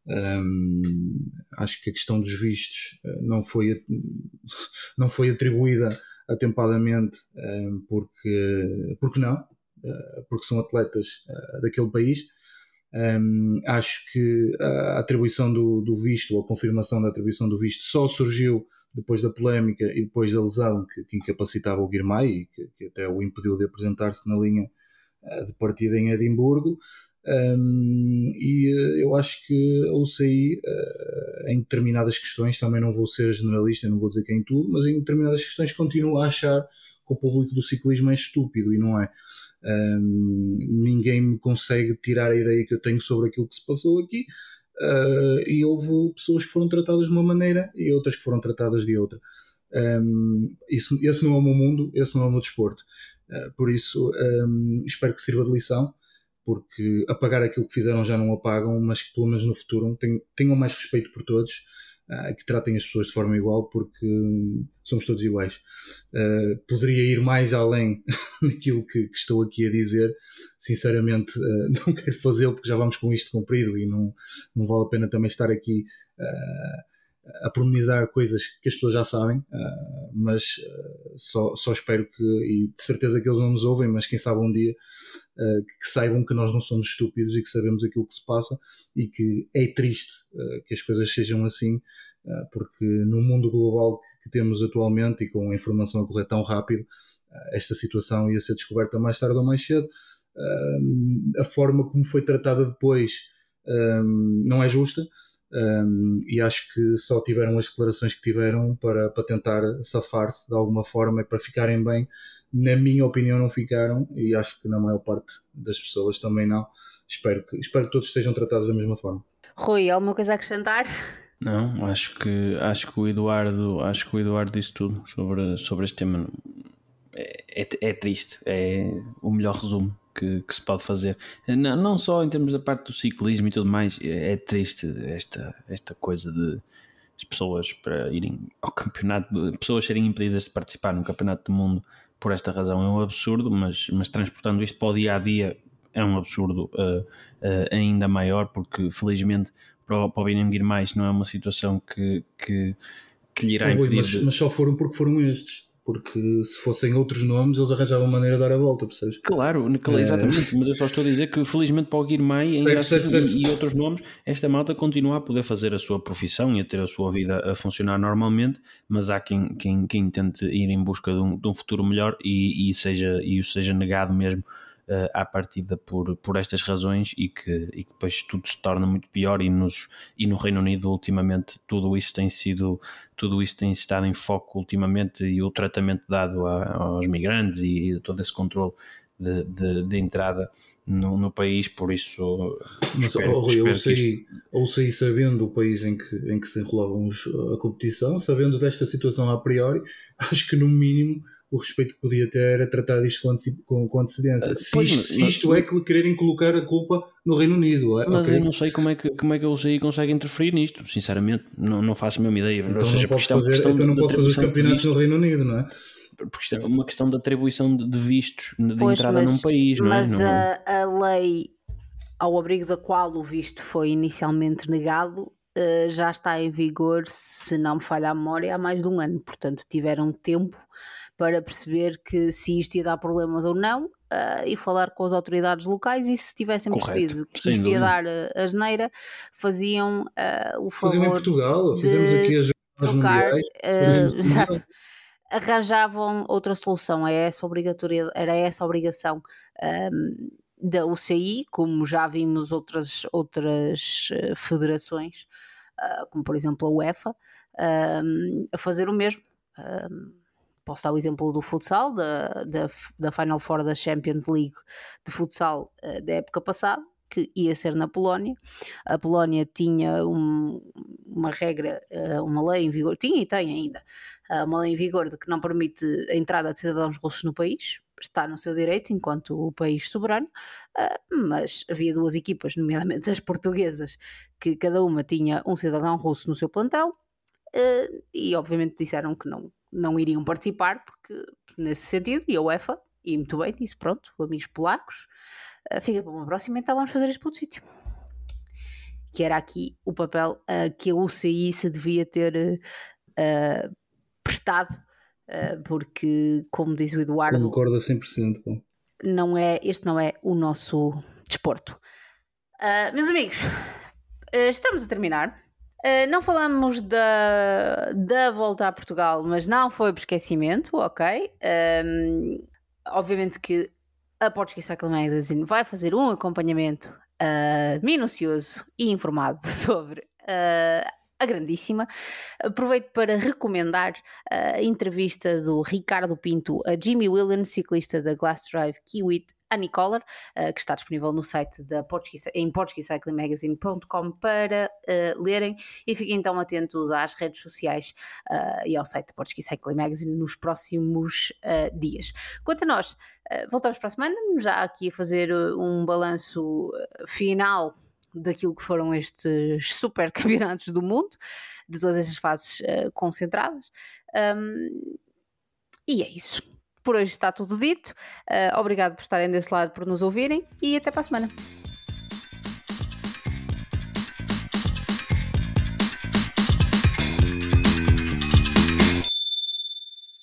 Ahm, acho que a questão dos vistos eh, não foi, não foi atribuída atempadamente, ahm, porque, porque não, Eh, porque são atletas daquele país. Ahm, acho que a atribuição do, do visto, ou a confirmação da atribuição do visto, só surgiu depois da polémica e depois da lesão que, que incapacitava o Guirmay e que, que até o impediu de apresentar-se na linha eh, de partida em Edimburgo. Um, e eh, eu acho que a UCI, eh, em determinadas questões, também não vou ser generalista, não vou dizer que em tudo, mas em determinadas questões continua a achar que o público do ciclismo é estúpido e não é. Um, ninguém me consegue tirar a ideia que eu tenho sobre aquilo que se passou aqui. Uh, e houve pessoas que foram tratadas de uma maneira e outras que foram tratadas de outra. Um, isso, esse não é o meu mundo, esse não é o meu desporto. Uh, por isso, um, espero que sirva de lição, porque apagar aquilo que fizeram já não apagam, mas que pelo menos no futuro tenham, tenham mais respeito por todos, que tratem as pessoas de forma igual, porque hum, somos todos iguais. Uh, poderia ir mais além daquilo que, que estou aqui a dizer, sinceramente uh, não quero fazê-lo porque já vamos com isto comprido e não, não vale a pena também estar aqui uh, a pormenizar coisas que as pessoas já sabem, uh, mas uh, só, só espero que, e de certeza que eles não nos ouvem, mas quem sabe um dia uh, que, saibam que nós não somos estúpidos e que sabemos aquilo que se passa e que é triste que as coisas sejam assim, porque no mundo global que, temos atualmente e com a informação a correr tão rápido, esta situação ia ser descoberta mais tarde ou mais cedo. A forma como foi tratada depois não é justa. Um, e acho que só tiveram as declarações que tiveram para, para tentar safar-se de alguma forma e para ficarem bem. Na minha opinião, não ficaram, e acho que na maior parte das pessoas também não. Espero que, espero que todos estejam tratados da mesma forma. Rui, alguma coisa a acrescentar? Não, acho que, acho que o Eduardo acho que o Eduardo disse tudo sobre, sobre este tema. É, é, é triste, é o melhor resumo que, que, se pode fazer. Não, não só em termos da parte do ciclismo e tudo mais, é, é triste esta, esta coisa de as pessoas para irem ao campeonato, pessoas serem impedidas de participar no campeonato do mundo por esta razão é um absurdo, mas, mas transportando isto para o dia a dia é um absurdo uh, uh, ainda maior, porque felizmente para o, para o Benjamin mais não é uma situação que, que, que lhe irá impedir. Mas, mas só foram porque foram estes porque se fossem outros nomes eles arranjavam maneira de dar a volta, percebes? Claro, exatamente, é... mas eu só estou a dizer que felizmente para o Guirmay ainda assim. E, e, outros nomes, esta malta continua a poder fazer a sua profissão e a ter a sua vida a funcionar normalmente, mas há quem, quem, quem tente ir em busca de um, de um futuro melhor e, e, seja, e o seja negado mesmo uh, à partida por, por estas razões e que, e que depois tudo se torna muito pior e, nos, e no Reino Unido ultimamente tudo isso tem sido tudo isso tem estado em foco ultimamente e o tratamento dado a, aos migrantes e todo esse controle de, de, de entrada no, no, país, por isso. Mas espero, oh, eu saí, isto... ou saí sabendo o país em que, em que se enrolava a competição, sabendo desta situação a priori, acho que no mínimo o respeito que podia ter era tratar disto com, com, antecedência. Uh, se, pois, isto, se isto é que quererem colocar a culpa no Reino Unido. É? Mas okay. eu não sei como é que, como é que eles aí conseguem interferir nisto, sinceramente, não, não faço a mesma ideia. Então Ou seja, não pode fazer, é não pode fazer os campeonatos no Reino Unido, não é? Porque isto é uma questão de atribuição de, de vistos de pois, entrada mas, num país, não é? Mas não... A, a lei ao abrigo da qual o visto foi inicialmente negado uh, já está em vigor, se não me falha a memória, há mais de um ano. Portanto, tiveram tempo para perceber que se isto ia dar problemas ou não uh, e falar com as autoridades locais e se tivessem Correto. percebido que Sem isto dúvida. ia dar uh, asneira, faziam uh, o favor Faziam em Portugal, fizemos aqui as trocar, uh, exato, arranjavam outra solução, era essa, obrigatória, era essa a obrigação um, da UCI, como já vimos outras, outras federações, como por exemplo a UEFA, um, a fazer o mesmo. Um, posso dar o exemplo do futsal, da, da, da Final Four da Champions League de futsal uh, da época passada, que ia ser na Polónia. A Polónia tinha um, uma regra, uh, uma lei em vigor, tinha e tem ainda, uh, uma lei em vigor de que não permite a entrada de cidadãos russos no país. Está no seu direito enquanto o país soberano, mas havia duas equipas, nomeadamente as portuguesas, que cada uma tinha um cidadão russo no seu plantel, e obviamente disseram que não, não iriam participar, porque nesse sentido, e a UEFA, e muito bem, disse: pronto, amigos polacos, uh, fica para uma próxima, então vamos fazer isto para outro sítio. Que era aqui o papel uh, que a UCI se devia ter uh, prestado, porque, como diz o Eduardo. Concordo a 100%. Bom. Não é, este não é o nosso desporto. meus amigos, estamos a terminar. Uh, não falamos da, da volta a Portugal, mas não foi por esquecimento, ok? Um, ehm, obviamente que a Portuguese Cycle Magazine vai fazer um acompanhamento uh, minucioso e informado sobre uh, a grandíssima. Aproveito para recomendar a entrevista do Ricardo Pinto a Jimmy Williams, ciclista da Glass Drive Kiwit Anicolor, uh, eh, que está disponível no site da Portuguese, em portuguesecyclingmagazine.com para uh, lerem e fiquem então atentos às redes sociais uh, e ao site da Portuguese Cycling Magazine nos próximos dias. Quanto a nós, voltamos para a semana, já aqui a fazer um balanço final daquilo que foram estes super campeonatos do mundo, de todas essas fases concentradas. Um, e é isso. Por hoje está tudo dito. Uh, obrigado por estarem desse lado, por nos ouvirem e até para a semana.